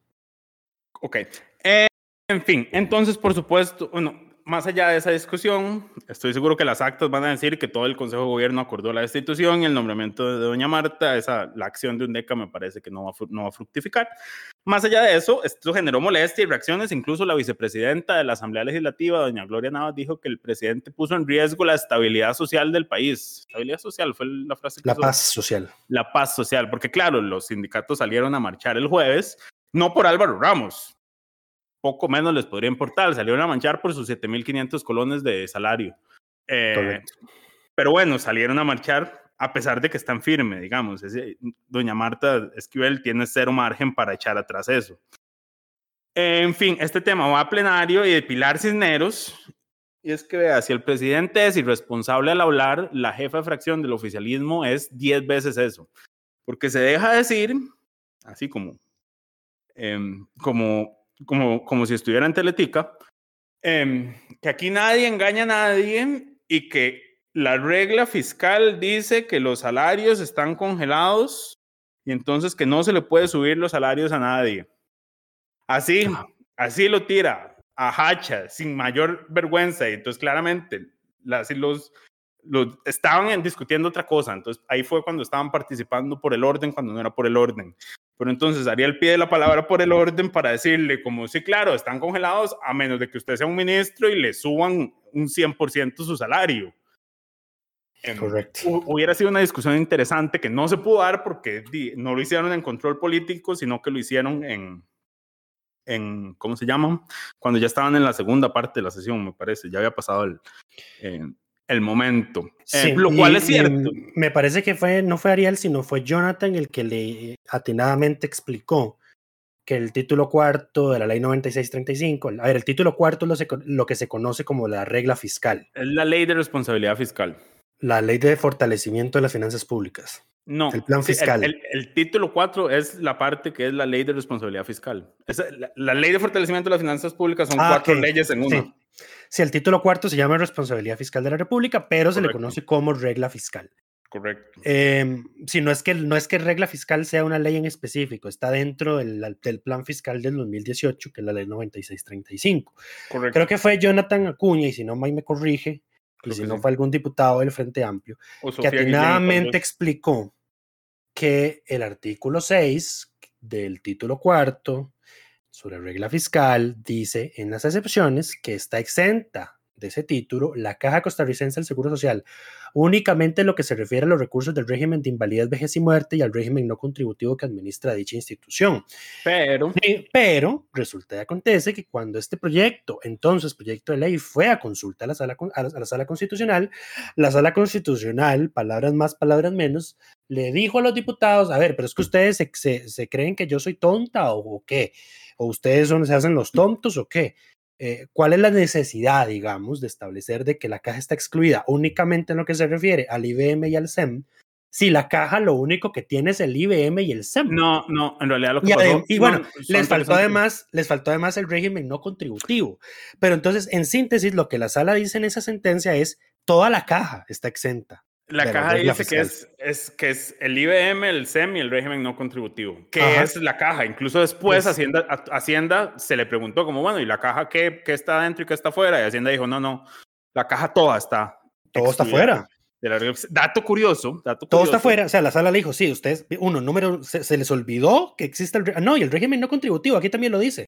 Ok. Eh, en fin, entonces, por supuesto, bueno, más allá de esa discusión, estoy seguro que las actas van a decir que todo el Consejo de Gobierno acordó la destitución y el nombramiento de doña Marta. Esa, la acción de un DECA me parece que no va, no va a fructificar. Más allá de eso, esto generó molestia y reacciones. Incluso la vicepresidenta de la Asamblea Legislativa, doña Gloria Navas, dijo que el presidente puso en riesgo la estabilidad social del país. Estabilidad social fue la frase que La paz social. La paz social, porque claro, los sindicatos salieron a marchar el jueves, no por Álvaro Ramos, poco menos les podría importar. Salieron a manchar por sus 7.500 colones de salario. Eh, pero bueno, salieron a marchar a pesar de que están firmes, digamos. doña Marta Esquivel tiene cero margen para echar atrás eso. En fin, este tema va a plenario y de Pilar Cisneros. Y es que vea, si el presidente es irresponsable al hablar, la jefa de fracción del oficialismo es 10 veces eso. Porque se deja decir, así como, em, como como, como si estuviera en Teletica, em, que aquí nadie engaña a nadie y que la regla fiscal dice que los salarios están congelados y entonces que no se le puede subir los salarios a nadie. Así, así lo tira a hacha, sin mayor vergüenza. Y entonces claramente así los, los, estaban discutiendo otra cosa. Entonces ahí fue cuando estaban participando por el orden, cuando no era por el orden. Pero entonces haría el pie de la palabra por el orden para decirle, como sí, claro, están congelados a menos de que usted sea un ministro y le suban un 100% su salario. Correcto. Hubiera sido una discusión interesante que no se pudo dar porque no lo hicieron en control político, sino que lo hicieron en, en ¿cómo se llama? Cuando ya estaban en la segunda parte de la sesión, me parece, ya había pasado el, eh, el momento. Eh, lo cual es cierto. me parece que fue, no fue Ariel, sino fue Jonathan el que le atinadamente explicó que el título cuarto de la ley 9635, a ver, el título cuarto es lo, lo que se conoce como la regla fiscal. Es la ley de responsabilidad fiscal. La ley de fortalecimiento de las finanzas públicas. No. El plan fiscal. El, título 4 es la parte que es la ley de responsabilidad fiscal. la, ley de fortalecimiento de las finanzas públicas son ah, cuatro leyes en una. Sí. el título cuarto se llama responsabilidad fiscal de la República, pero se le conoce como regla fiscal. Correcto. Eh, sí, no es, que, no es que regla fiscal sea una ley en específico, está dentro del, del, plan fiscal del 2018, que es la ley 9635. Correcto. Creo que fue Jonathan Acuña, y si no me corrige, y si no fue algún diputado del Frente Amplio, que atinadamente explicó que el artículo 6 del título cuarto sobre regla fiscal dice en las excepciones que está exenta de ese título la Caja Costarricense del Seguro Social únicamente en lo que se refiere a los recursos del régimen de invalidez, vejez y muerte y al régimen no contributivo que administra dicha institución. Pero, pero resulta y acontece que cuando este proyecto, entonces proyecto de ley, fue a consulta a la sala, a la sala constitucional, la sala constitucional, palabras más, palabras menos, le dijo a los diputados, a ver, pero es que ustedes se, se, creen que yo soy tonta o, o qué, o ustedes son, se hacen los tontos o qué. Eh, cuál es la necesidad, digamos, de establecer de que la caja está excluida únicamente en lo que se refiere al IBM y al SEM, si la caja lo único que tiene es el IBM y el SEM. No, no, en realidad lo que y, pasó, y bueno, les faltó además, les faltó además el régimen no contributivo. Pero entonces, en síntesis, lo que la sala dice en esa sentencia es toda la caja está exenta. La caja dice que es, es, que es el IBM, el SEM y el régimen no contributivo. ¿Qué es la caja? Incluso después Hacienda, Hacienda se le preguntó como, bueno, ¿y la caja qué, qué está dentro y qué está fuera? Y Hacienda dijo, no, no, la caja toda está. Todo está fuera. dato curioso, dato Todo está fuera. O sea, la sala le dijo, sí, ustedes, uno, número, se, les olvidó que existe el... No, y el régimen no contributivo, aquí también lo dice.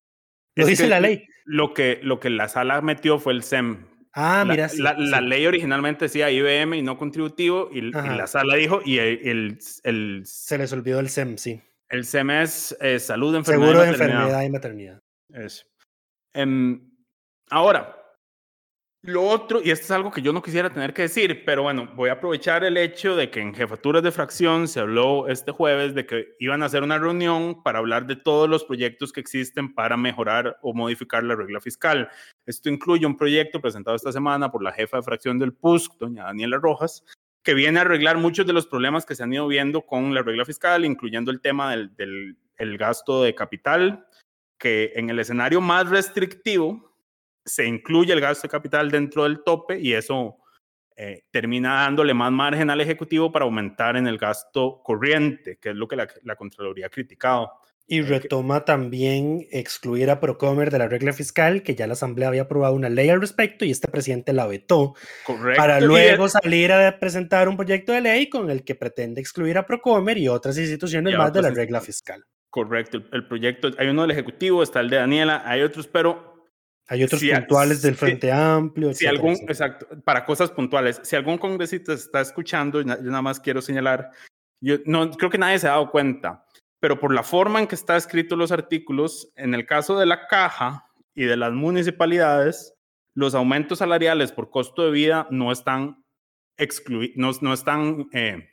Lo dice la ley. Lo que, lo que la sala metió fue el SEM, Ah, mira. La, ley originalmente decía IBM y no contributivo, y, la sala dijo, y el, el, Se les olvidó el SEM, sí. El SEM es eh, salud, enfermedad Seguro de enfermedad y maternidad. Eso. Em, ahora, lo otro, y esto es algo que yo no quisiera tener que decir, pero bueno, voy a aprovechar el hecho de que en jefaturas de fracción se habló este jueves de que iban a hacer una reunión para hablar de todos los proyectos que existen para mejorar o modificar la regla fiscal. Esto incluye un proyecto presentado esta semana por la jefa de fracción del PUSC, doña Daniela Rojas, que viene a arreglar muchos de los problemas que se han ido viendo con la regla fiscal, incluyendo el tema del, el gasto de capital, que en el escenario más restrictivo se incluye el gasto de capital dentro del tope y eso eh, termina dándole más margen al Ejecutivo para aumentar en el gasto corriente, que es lo que la, la Contraloría ha criticado. Y retoma también excluir a Procomer de la regla fiscal, que ya la Asamblea había aprobado una ley al respecto y este presidente la vetó. Correcto. Para luego salir a presentar un proyecto de ley con el que pretende excluir a Procomer y otras instituciones más de la pues, regla fiscal. Correcto, el, el proyecto, hay uno del Ejecutivo, está el de Daniela, hay otros, pero Hay otros Si- puntuales del si- Frente Amplio. si etcétera, algún, etcétera. exacto, para cosas puntuales, si algún congresista está escuchando, yo nada más quiero señalar, yo no creo que nadie se ha dado cuenta, pero por la forma en que está escrito los artículos, en el caso de la caja y de las municipalidades, los aumentos salariales por costo de vida no están excluidos, no, no están, eh,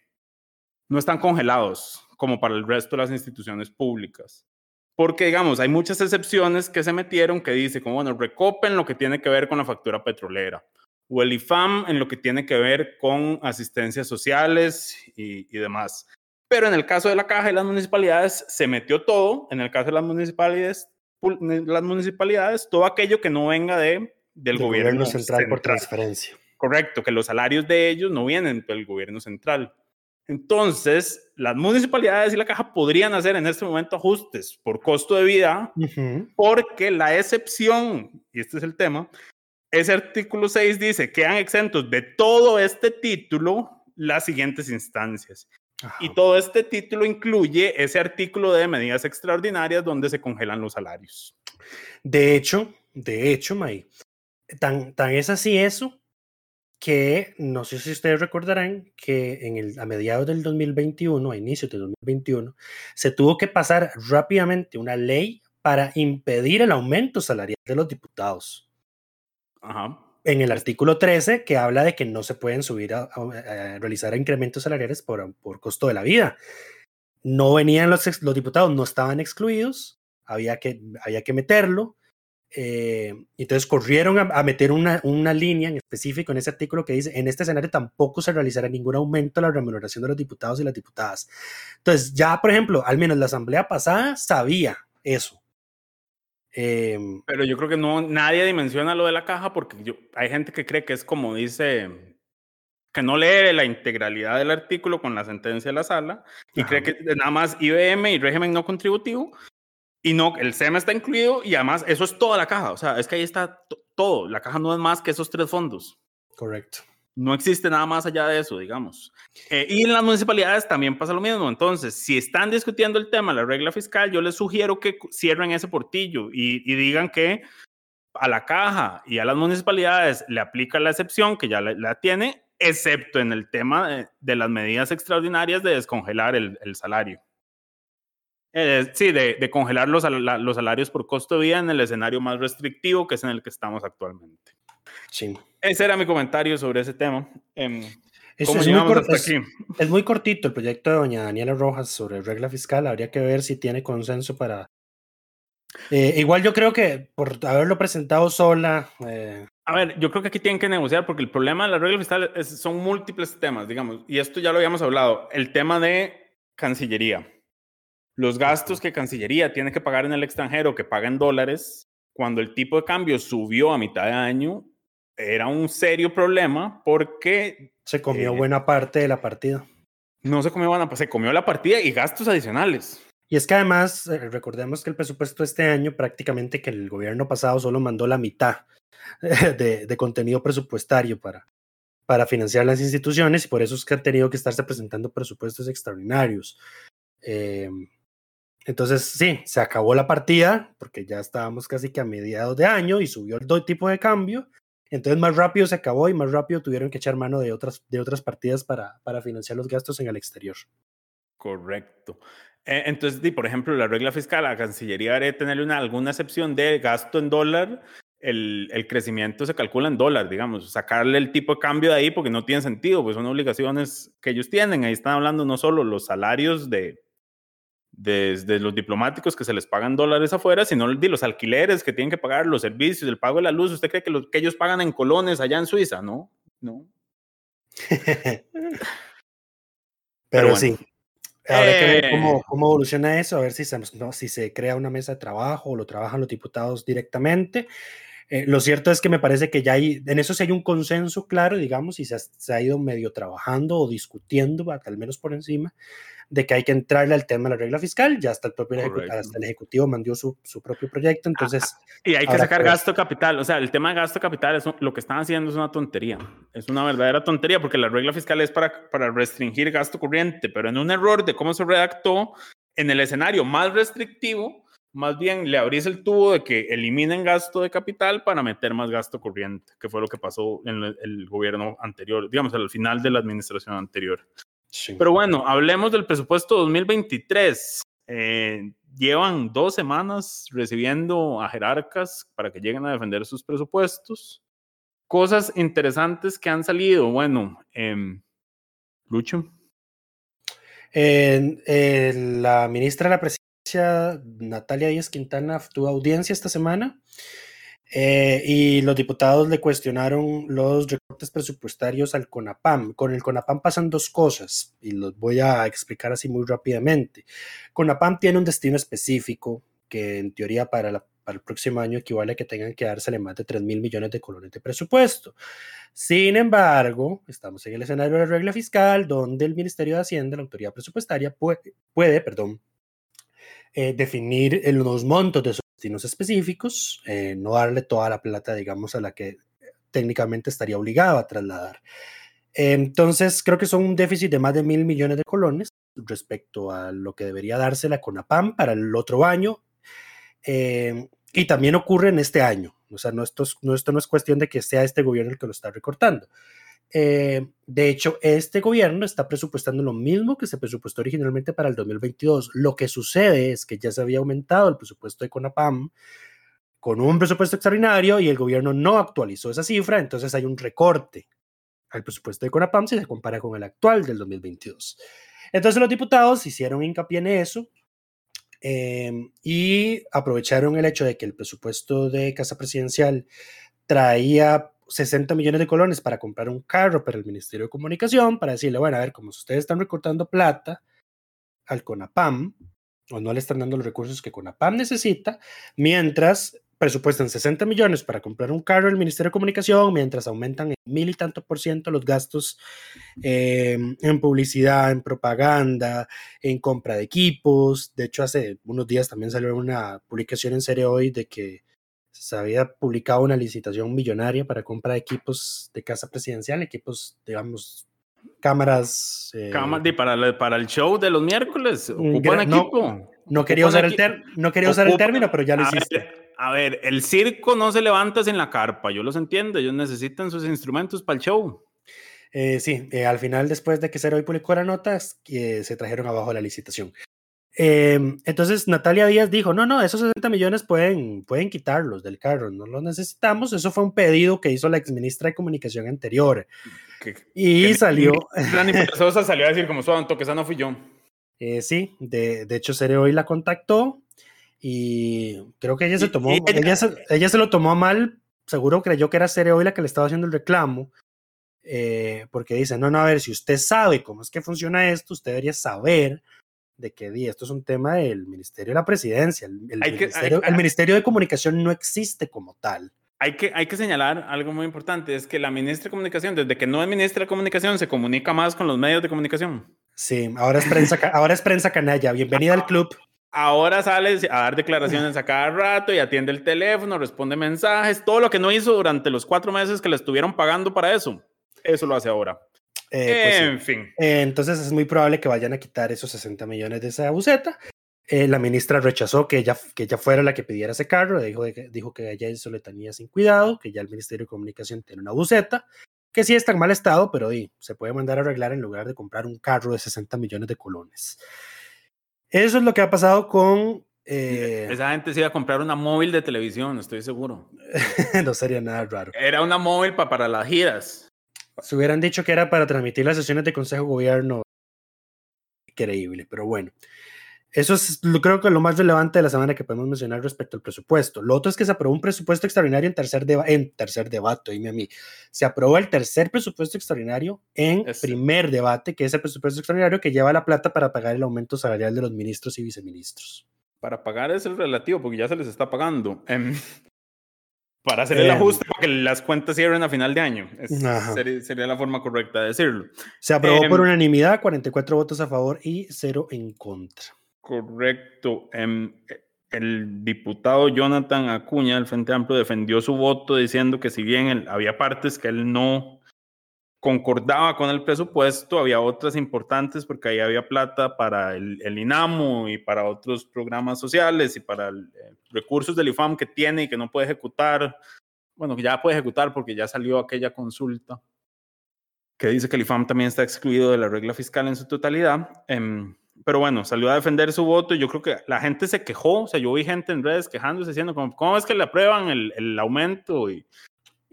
no están congelados como para el resto de las instituciones públicas. Porque, digamos, hay muchas excepciones que se metieron que dice, como, bueno, recopen lo que tiene que ver con la factura petrolera, o el IFAM en lo que tiene que ver con asistencias sociales y, y demás. Pero en el caso de la caja y las municipalidades se metió todo, en el caso de las municipalidades, las municipalidades todo aquello que no venga de, del, Del gobierno, central, por transferencia. Correcto, que los salarios de ellos no vienen del gobierno central. Entonces, las municipalidades y la caja podrían hacer en este momento ajustes por costo de vida, porque la excepción, y este es el tema, ese artículo 6 dice que quedan exentos de todo este título las siguientes instancias. Ajá. Y todo este título incluye ese artículo de medidas extraordinarias donde se congelan los salarios. De hecho, de hecho, May, tan, tan es así eso que no sé si ustedes recordarán que en el, a mediados del 2021, a inicios del 2021, se tuvo que pasar rápidamente una ley para impedir el aumento salarial de los diputados. Ajá. En el artículo 13, que habla de que no se pueden subir a, a- a realizar incrementos salariales por, por costo de la vida. No venían los, los diputados, no estaban excluidos, había que, había que meterlo. Eh, entonces corrieron a, a meter una, una línea en específico en ese artículo que dice, en este escenario tampoco se realizará ningún aumento a la remuneración de los diputados y las diputadas. Entonces ya, por ejemplo, al menos la asamblea pasada sabía eso. Em, Pero yo creo que no, nadie dimensiona lo de la caja porque yo, hay gente que cree que es como dice, que no lee la integralidad del artículo con la sentencia de la sala y Ajá. cree que nada más IBM y régimen no contributivo y no, el SEMA está incluido y además eso es toda la caja. O sea, es que ahí está to- todo. La caja no es más que esos tres fondos. correcto. No existe nada más allá de eso, digamos. Eh, y en las municipalidades también pasa lo mismo. Entonces, si están discutiendo el tema, la regla fiscal, yo les sugiero que cierren ese portillo y, y digan que a la caja y a las municipalidades le aplica la excepción que ya la, la tiene, excepto en el tema de, de las medidas extraordinarias de descongelar el, el salario. Eh, sí, de, de congelar los, la- los salarios por costo de vida en el escenario más restrictivo, que es en el que estamos actualmente. Sí. Ese era mi comentario sobre ese tema. Em, Es, ¿Cómo es muy hasta es- aquí? es muy cortito el proyecto de doña Daniela Rojas sobre regla fiscal. Habría que ver si tiene consenso para... Eh, igual yo creo que por haberlo presentado sola, eh, A ver, yo creo que aquí tienen que negociar porque el problema de la regla fiscal es- son múltiples temas, digamos, y esto ya lo habíamos hablado. El tema de Cancillería. Los gastos que Cancillería tiene que pagar en el extranjero, que paga en dólares, cuando el tipo de cambio subió a mitad de año, era un serio problema porque se comió Eh. buena parte de la partida. no se comió, bueno, pues se comió la partida y gastos adicionales. Y es que además, eh, recordemos que el presupuesto este año prácticamente que el gobierno pasado solo mandó la mitad *laughs* de, de contenido presupuestario para, para financiar las instituciones y por eso es que han tenido que estarse presentando presupuestos extraordinarios. Eh, entonces, sí, se acabó la partida porque ya estábamos casi que a mediados de año y subió el tipo de cambio. Entonces, más rápido se acabó y más rápido tuvieron que echar mano de otras, de otras partidas para, para financiar los gastos en el exterior. Correcto. Eh, entonces, por ejemplo, la regla fiscal, la Cancillería debe tener una, alguna excepción de gasto en dólar. El, el crecimiento se calcula en dólar, digamos, sacarle el tipo de cambio de ahí porque no tiene sentido, pues son obligaciones que ellos tienen. Ahí están hablando no solo los salarios de, desde los diplomáticos que se les pagan dólares afuera, sino de los alquileres que tienen que pagar, los servicios, el pago de la luz. ¿Usted cree que, los, que ellos pagan en colones allá en Suiza? No, no. *laughs* Pero, sí. Habrá que ver cómo, Eh. cómo evoluciona eso, a ver si se, no, si se crea una mesa de trabajo o lo trabajan los diputados directamente. Eh, lo cierto es que me parece que ya hay, en eso sí hay un consenso claro, digamos, y se ha, se ha ido medio trabajando o discutiendo, al menos por encima, de que hay que entrarle al tema de la regla fiscal. Ya hasta el propio ejecu- Correcto. hasta el Ejecutivo mandó su, su propio proyecto, entonces... Y hay que sacar ver. gasto capital. O sea, el tema de gasto capital, es lo que están haciendo es una tontería. Es una verdadera tontería porque la regla fiscal es para, para restringir gasto corriente, pero en un error de cómo se redactó, en el escenario más restrictivo, más bien le abrís el tubo de que eliminen gasto de capital para meter más gasto corriente, que fue lo que pasó en el gobierno anterior, digamos, al final de la administración anterior. Sí. Pero bueno, hablemos del presupuesto 2023. Eh, llevan dos semanas recibiendo a jerarcas para que lleguen a defender sus presupuestos. Cosas interesantes que han salido. Bueno, em, Lucho. En la ministra de la Presidencia, Natalia Díaz Quintana, tuvo audiencia esta semana eh, y los diputados le cuestionaron los recortes presupuestarios al CONAPAM. Con el CONAPAM pasan dos cosas y los voy a explicar así muy rápidamente. CONAPAM tiene un destino específico que en teoría para, el próximo año equivale a que tengan que dársele más de 3 mil millones de colones de presupuesto. Sin embargo, estamos en el escenario de la regla fiscal, donde el Ministerio de Hacienda, la autoridad presupuestaria, puede, puede perdón, eh, definir los montos de sus destinos específicos, eh, no darle toda la plata, digamos, a la que técnicamente estaría obligado a trasladar. Entonces, creo que son un déficit de más de mil millones de colones respecto a lo que debería darse la CONAPAM para el otro año. eh, y también ocurre en este año. O sea, no, esto, es- no, esto no es cuestión de que sea este gobierno el que lo está recortando. Eh, de hecho, este gobierno está presupuestando lo mismo que se presupuestó originalmente para el 2022. Lo que sucede es que ya se había aumentado el presupuesto de CONAPAM con un presupuesto extraordinario y el gobierno no actualizó esa cifra, entonces hay un recorte al presupuesto de CONAPAM si se compara con el actual del 2022. Entonces los diputados hicieron hincapié en eso eh, y aprovecharon el hecho de que el presupuesto de Casa Presidencial traía 60 millones de colones para comprar un carro para el Ministerio de Comunicación, para decirle, bueno, a ver, como ustedes están recortando plata al CONAPAM, o no le están dando los recursos que CONAPAM necesita, mientras presupuestan 60 millones para comprar un carro al Ministerio de Comunicación, mientras aumentan en mil y tanto por ciento los gastos eh, en publicidad, en propaganda, en compra de equipos. De hecho, hace unos días también salió una publicación en serie hoy de que se había publicado una licitación millonaria para compra de equipos de casa presidencial, equipos, digamos, cámaras. eh, Cama- di, para, el- para el show de los miércoles, Mm, ocupan no, equipo. no quería usar el, ter- no quería usar el término, pero ya lo a hiciste. ver, a ver, el circo no se levanta sin la carpa, yo los entiendo, ellos necesitan sus instrumentos para el show. Eh, sí, eh, al final, después de que Cero hoy publicó la nota, que se trajeron abajo la licitación. Eh, entonces Natalia Díaz dijo, no, no, esos 60 millones pueden, pueden quitarlos del carro, no los necesitamos. Eso fue un pedido que hizo la exministra de Comunicación anterior. Que- Y que- salió, Dani Sosa salió a decir como suave, toque, esa no fui yo. eh, sí, de, de hecho Cero hoy la contactó y creo que ella se tomó, ella- ella, se, ella se lo tomó mal, seguro creyó que era Cero hoy la que le estaba haciendo el reclamo. eh, porque dice, no, no, a ver, si usted sabe cómo es que funciona esto, usted debería saber de que di, esto es un tema del Ministerio de la Presidencia. El, el Hay que- ministerio, hay- el Ministerio de Comunicación no existe como tal. Hay que, hay que señalar algo muy importante, es que la ministra de Comunicación, desde que no es ministra de Comunicación, se comunica más con los medios de comunicación. Sí, ahora es prensa, ahora es prensa canalla. Bienvenida al club. Ahora sale a dar declaraciones a cada rato y atiende el teléfono, responde mensajes, todo lo que no hizo durante los cuatro meses que le estuvieron pagando para eso. Eso lo hace ahora. Eh, pues en fin. Eh, entonces es muy probable que vayan a quitar esos 60 millones de esa buceta. Eh, la ministra rechazó que ella, que ella fuera la que pidiera ese carro, dijo, de dijo que ella eso le tenía sin cuidado, que ya el Ministerio de Comunicación tiene una buceta, que sí está en mal estado, pero di, se puede mandar a arreglar en lugar de comprar un carro de 60 millones de colones. Eso es lo que ha pasado con... eh, Esa gente se iba a comprar una móvil de televisión, estoy seguro. *laughs* no sería nada raro. Era una móvil pa- para las giras. Si hubieran dicho que era para transmitir las sesiones de Consejo de Gobierno, increíble, pero bueno. Eso es lo, creo que lo más relevante de la semana que podemos mencionar respecto al presupuesto. Lo otro es que se aprobó un presupuesto extraordinario en tercer, deba en tercer debate, dime a mí. Se aprobó el tercer presupuesto extraordinario en primer debate, que es el presupuesto extraordinario que lleva la plata para pagar el aumento salarial de los ministros y viceministros. Para pagar es el relativo, porque ya se les está pagando. Em, para hacer el Em. ajuste, para que las cuentas cierren a final de año. Es- sería, sería la forma correcta de decirlo. Se aprobó Em. por unanimidad, 44 votos a favor y 0 en contra. Correcto. Em, eh, el diputado Jonathan Acuña del Frente Amplio defendió su voto diciendo que si bien él- había partes que él no concordaba con el presupuesto, había otras importantes porque ahí había plata para el, el INAMO y para otros programas sociales y para el- eh, recursos del IFAM que tiene y que no puede ejecutar. Bueno, que ya puede ejecutar porque ya salió aquella consulta que dice que el IFAM también está excluido de la regla fiscal en su totalidad. Em, pero bueno, salió a defender su voto y yo creo que la gente se quejó, o sea, yo vi gente en redes quejándose, diciendo, como, ¿cómo es que le aprueban el, el aumento? Y,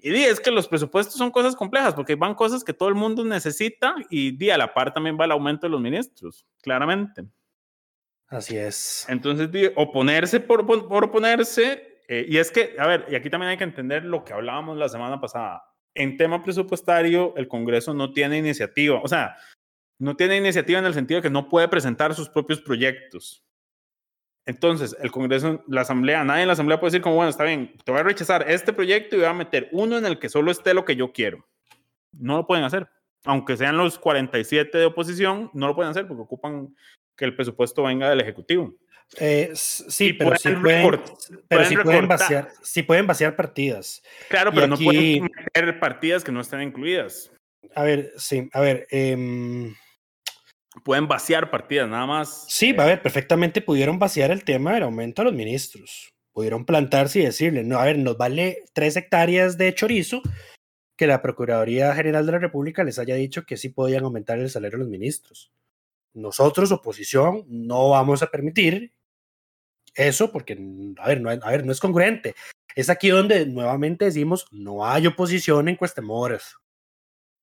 y di, es que los presupuestos son cosas complejas, porque van cosas que todo el mundo necesita y di, a la par también va el aumento de los ministros, claramente. Así es. Entonces, di, oponerse por, por, por oponerse, eh, y es que, a ver, y aquí también hay que entender lo que hablábamos la semana pasada. En tema presupuestario, el Congreso no tiene iniciativa, o sea, no tiene iniciativa en el sentido de que no puede presentar sus propios proyectos. Entonces, el Congreso, la Asamblea, nadie en la Asamblea puede decir como, bueno, está bien, te voy a rechazar este proyecto y voy a meter uno en el que solo esté lo que yo quiero. No lo pueden hacer. Aunque sean los 47 de oposición, no lo pueden hacer porque ocupan que el presupuesto venga del Ejecutivo. Eh, sí, pero, pueden sí pueden, pero sí pueden recortar. vaciar, sí pueden vaciar partidas. Claro, pero no aquí- pueden meter partidas que no estén incluidas. A ver, sí, a ver. em, Pueden vaciar partidas, nada más. sí, eh, a ver, perfectamente pudieron vaciar el tema del aumento a los ministros. Pudieron plantarse y decirle, no, a ver, nos vale tres hectáreas de chorizo que la Procuraduría General de la República les haya dicho que sí podían aumentar el salario a los ministros. Nosotros, oposición, no vamos a permitir eso porque, a ver, no, a ver, no es congruente. Es aquí donde nuevamente decimos, no hay oposición en Cuestemoras,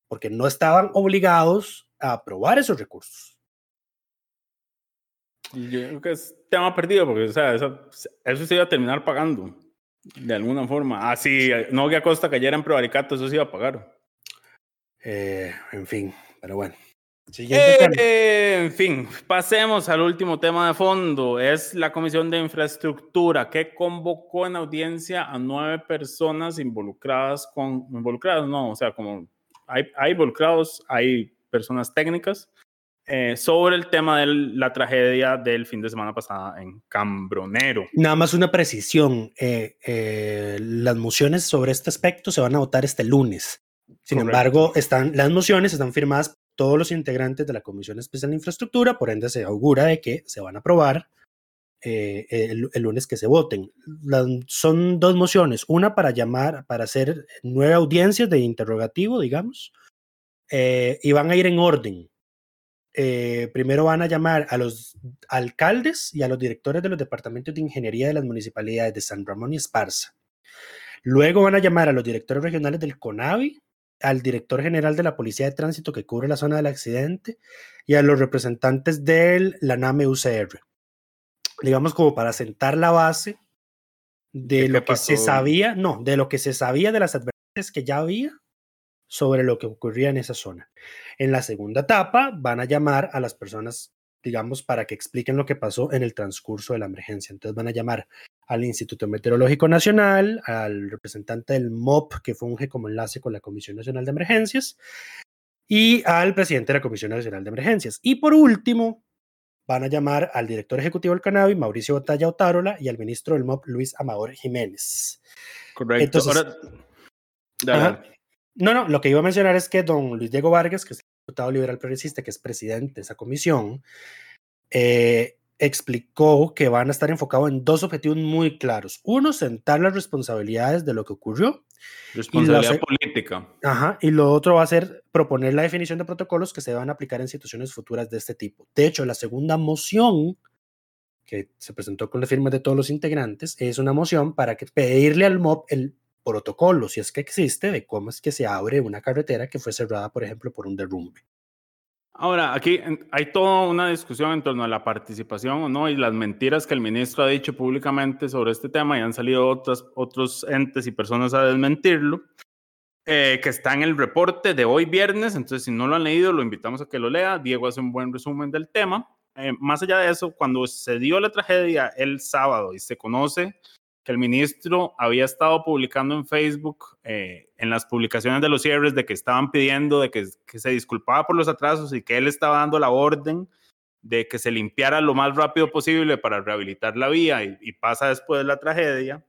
porque no estaban obligados a aprobar esos recursos. Yo creo que es tema perdido, porque o sea, eso, eso se iba a terminar pagando de alguna forma. Ah, sí, no que a costa cayera en prevaricato, eso se iba a pagar. Eh, en fin, pero bueno. Tema. Eh, en fin, pasemos al último tema de fondo. Es la Comisión de Infraestructura que convocó en audiencia a nueve personas involucradas con, involucradas, no, o sea, como hay, hay involucrados, hay personas técnicas eh, sobre el tema de la tragedia del fin de semana pasada en Cambronero. Nada más una precisión. eh, eh, las mociones sobre este aspecto se van a votar este lunes. Sin Correcto. embargo, están, las mociones están firmadas por todos los integrantes de la Comisión Especial de Infraestructura, por ende se augura de que se van a aprobar eh, el, el lunes que se voten. Las- son dos mociones, una para llamar, para hacer nueve audiencias de interrogativo, digamos, eh, y van a ir en orden. Eh, primero van a llamar a los alcaldes y a los directores de los departamentos de ingeniería de las municipalidades de San Ramón y Esparza. Luego van a llamar a los directores regionales del CONAVI, al director general de la Policía de Tránsito que cubre la zona del accidente y a los representantes de la NAME UCR. Digamos como para sentar la base de ¿De lo que se sabía, no, de lo que se sabía de las advertencias que ya había sobre lo que ocurría en esa zona. En la segunda etapa van a llamar a las personas, digamos, para que expliquen lo que pasó en el transcurso de la emergencia. Entonces van a llamar al Instituto Meteorológico Nacional, al representante del MOP que funge como enlace con la Comisión Nacional de Emergencias y al presidente de la Comisión Nacional de Emergencias. Y por último, van a llamar al director ejecutivo del Canavi, Mauricio Botalla Otárola, y al ministro del MOP, Luis Amador Jiménez. Correcto. Entonces- Ahora, dale. No, no, lo que iba a mencionar es que don Luis Diego Vargas, que es el diputado liberal progresista, que es presidente de esa comisión, eh, explicó que van a estar enfocados en dos objetivos muy claros. Uno, sentar las responsabilidades de lo que ocurrió. Responsabilidad se- política. Ajá, y lo otro va a ser proponer la definición de protocolos que se van a aplicar en situaciones futuras de este tipo. De hecho, la segunda moción que se presentó con las firmas de todos los integrantes es una moción para que pedirle al MOP el protocolo, si es que existe, de cómo es que se abre una carretera que fue cerrada, por ejemplo, por un derrumbe. Ahora, aquí hay toda una discusión en torno a la participación o no y las mentiras que el ministro ha dicho públicamente sobre este tema y han salido otras, otros entes y personas a desmentirlo, eh, que está en el reporte de hoy viernes, entonces si no lo han leído, lo invitamos a que lo lea. Diego hace un buen resumen del tema. Eh, más allá de eso, cuando se dio la tragedia el sábado y se conoce que el ministro había estado publicando en Facebook, eh, en las publicaciones de los cierres, de que estaban pidiendo de que, se disculpaba por los atrasos y que él estaba dando la orden de que se limpiara lo más rápido posible para rehabilitar la vía y, pasa después de la tragedia.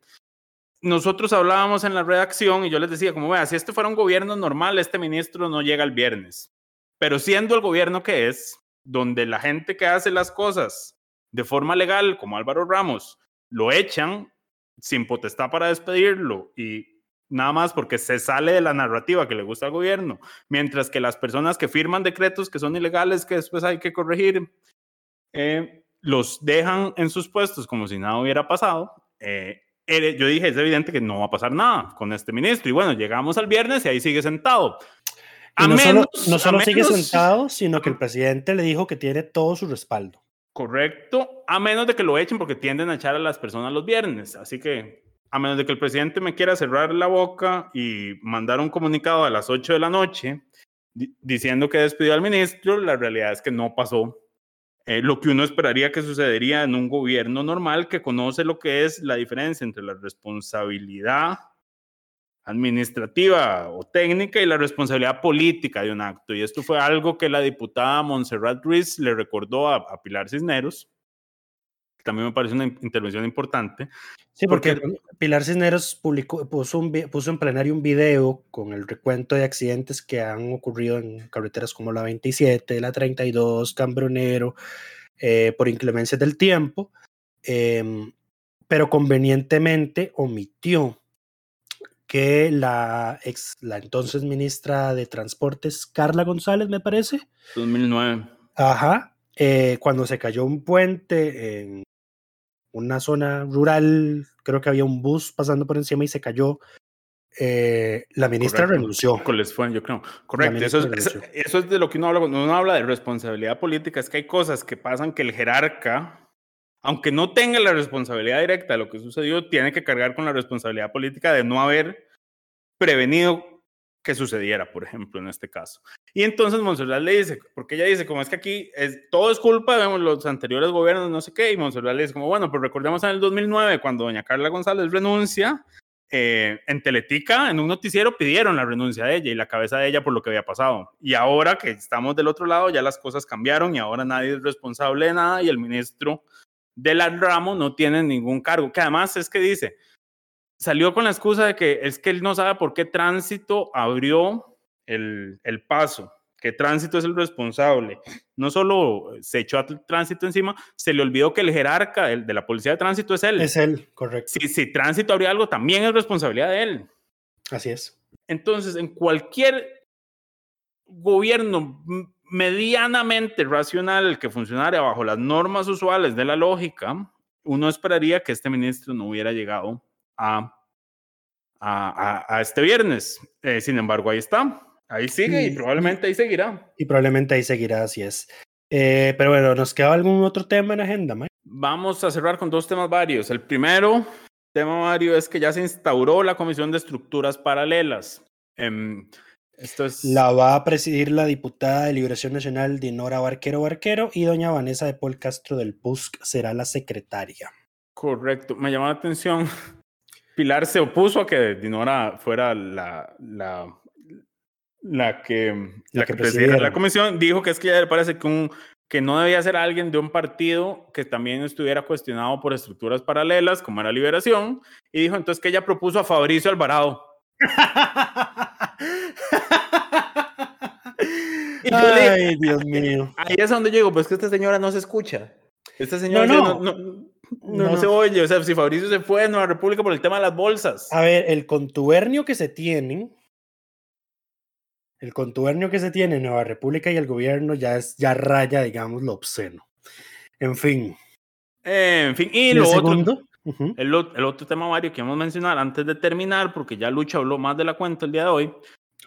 Nosotros hablábamos en la redacción y yo les decía, como vea, si este fuera un gobierno normal, este ministro no llega el viernes. Pero siendo el gobierno que es, donde la gente que hace las cosas de forma legal, como Álvaro Ramos, lo echan, sin potestad para despedirlo y nada más porque se sale de la narrativa que le gusta al gobierno, mientras que las personas que firman decretos que son ilegales, que después hay que corregir, eh, los dejan en sus puestos como si nada hubiera pasado. Eh, yo dije, es evidente que no va a pasar nada con este ministro. Y bueno, llegamos al viernes y ahí sigue sentado. no, solo, no solo sigue sentado, sino que el presidente le dijo que tiene todo su respaldo. Correcto, a menos de que lo echen porque tienden a echar a las personas los viernes. Así que, a menos de que el presidente me quiera cerrar la boca y mandar un comunicado a las 8 de la noche diciendo que despidió al ministro, la realidad es que no pasó. Eh, lo que uno esperaría que sucedería en un gobierno normal que conoce lo que es la diferencia entre la responsabilidad administrativa o técnica y la responsabilidad política de un acto. Y esto fue algo que la diputada Montserrat Ruiz le recordó a, Pilar Cisneros. También me parece una intervención importante. Sí, porque, Pilar Cisneros publicó, puso, un, puso en plenario un video con el recuento de accidentes que han ocurrido en carreteras como la 27, la 32, Cambronero, eh, por inclemencias del tiempo, em, pero convenientemente omitió que la, ex, la entonces ministra de Transportes, Carla González, me parece. 2009. Ajá. Eh, cuando se cayó un puente en una zona rural, creo que había un bus pasando por encima y se cayó. Eh, la ministra renunció. Les fue, yo creo. Correcto. Eso es, eso es, de lo que uno habla cuando uno habla de responsabilidad política. Es que hay cosas que pasan que el jerarca aunque no tenga la responsabilidad directa de lo que sucedió, tiene que cargar con la responsabilidad política de no haber prevenido que sucediera, por ejemplo, en este caso. Y entonces Monserrat le dice, porque ella dice, como es que aquí es, todo es culpa de los anteriores gobiernos, no sé qué, y Monserrat le dice, como bueno, pues recordemos en el 2009, cuando doña Carla González renuncia, eh, en Teletica, en un noticiero, pidieron la renuncia de ella y la cabeza de ella por lo que había pasado. Y ahora que estamos del otro lado, ya las cosas cambiaron y ahora nadie es responsable de nada y el ministro de la Ramo no tiene ningún cargo, que además es que dice, salió con la excusa de que es que él no sabe por qué tránsito abrió el, el paso, que tránsito es el responsable. No solo se echó al tránsito encima, se le olvidó que el jerarca el, de la policía de tránsito es él. Es él, correcto. Si, si tránsito abrió algo, también es responsabilidad de él. Así es. Entonces, en cualquier gobierno medianamente racional que funcionara bajo las normas usuales de la lógica, uno esperaría que este ministro no hubiera llegado a, a, este viernes. Eh, sin embargo, ahí está. Ahí sigue y, probablemente ahí seguirá. Y probablemente ahí seguirá, así es. Eh, pero bueno, ¿nos queda algún otro tema en agenda, Mike? Vamos a cerrar con dos temas varios. El primero tema, Mario, es que ya se instauró la Comisión de Estructuras Paralelas. Em, esto es... La va a presidir la diputada de Liberación Nacional Dinora Barquero Barquero y doña Vanessa de Paul Castro del PUSC será la secretaria. Correcto, me llamó la atención. Pilar se opuso a que Dinora fuera la, la, la que, la, que, presidiera la comisión. Dijo que es que ya le parece que, un, que no debía ser alguien de un partido que también estuviera cuestionado por estructuras paralelas, como era Liberación, y dijo entonces que ella propuso a Fabricio Alvarado. *laughs* Ay, Dios mío. Ahí es donde llego, pues que esta señora no se escucha. Esta señora no, no, se oye. O sea, si Fabricio se fue a Nueva República por el tema de las bolsas. A ver, el contubernio que se tiene, el contubernio que se tiene en Nueva República y el gobierno ya es, ya raya, digamos, lo obsceno. En fin. en fin, y, lo otro, el, otro tema, Mario, que vamos a mencionar antes de terminar, porque ya Lucha habló más de la cuenta el día de hoy,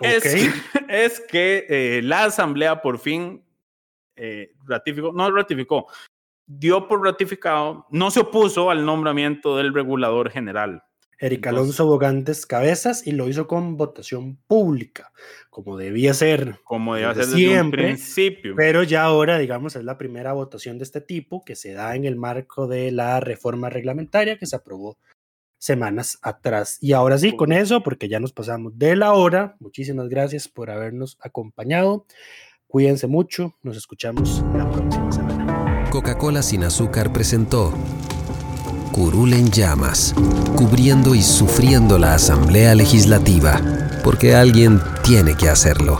es, *laughs* es, que eh, la Asamblea por fin eh, ratificó, no ratificó, dio por ratificado, no se opuso al nombramiento del regulador general. Eric Alonso Bogantes Cabezas y lo hizo con votación pública, como debía ser. Como debía ser desde siempre, principio. Pero ya ahora, digamos, es la primera votación de este tipo que se da en el marco de la reforma reglamentaria que se aprobó semanas atrás. Y ahora sí, con eso, porque ya nos pasamos de la hora, muchísimas gracias por habernos acompañado. Cuídense mucho, nos escuchamos la próxima semana. Coca-Cola sin azúcar presentó Curul en llamas, cubriendo y sufriendo la Asamblea Legislativa, porque alguien tiene que hacerlo.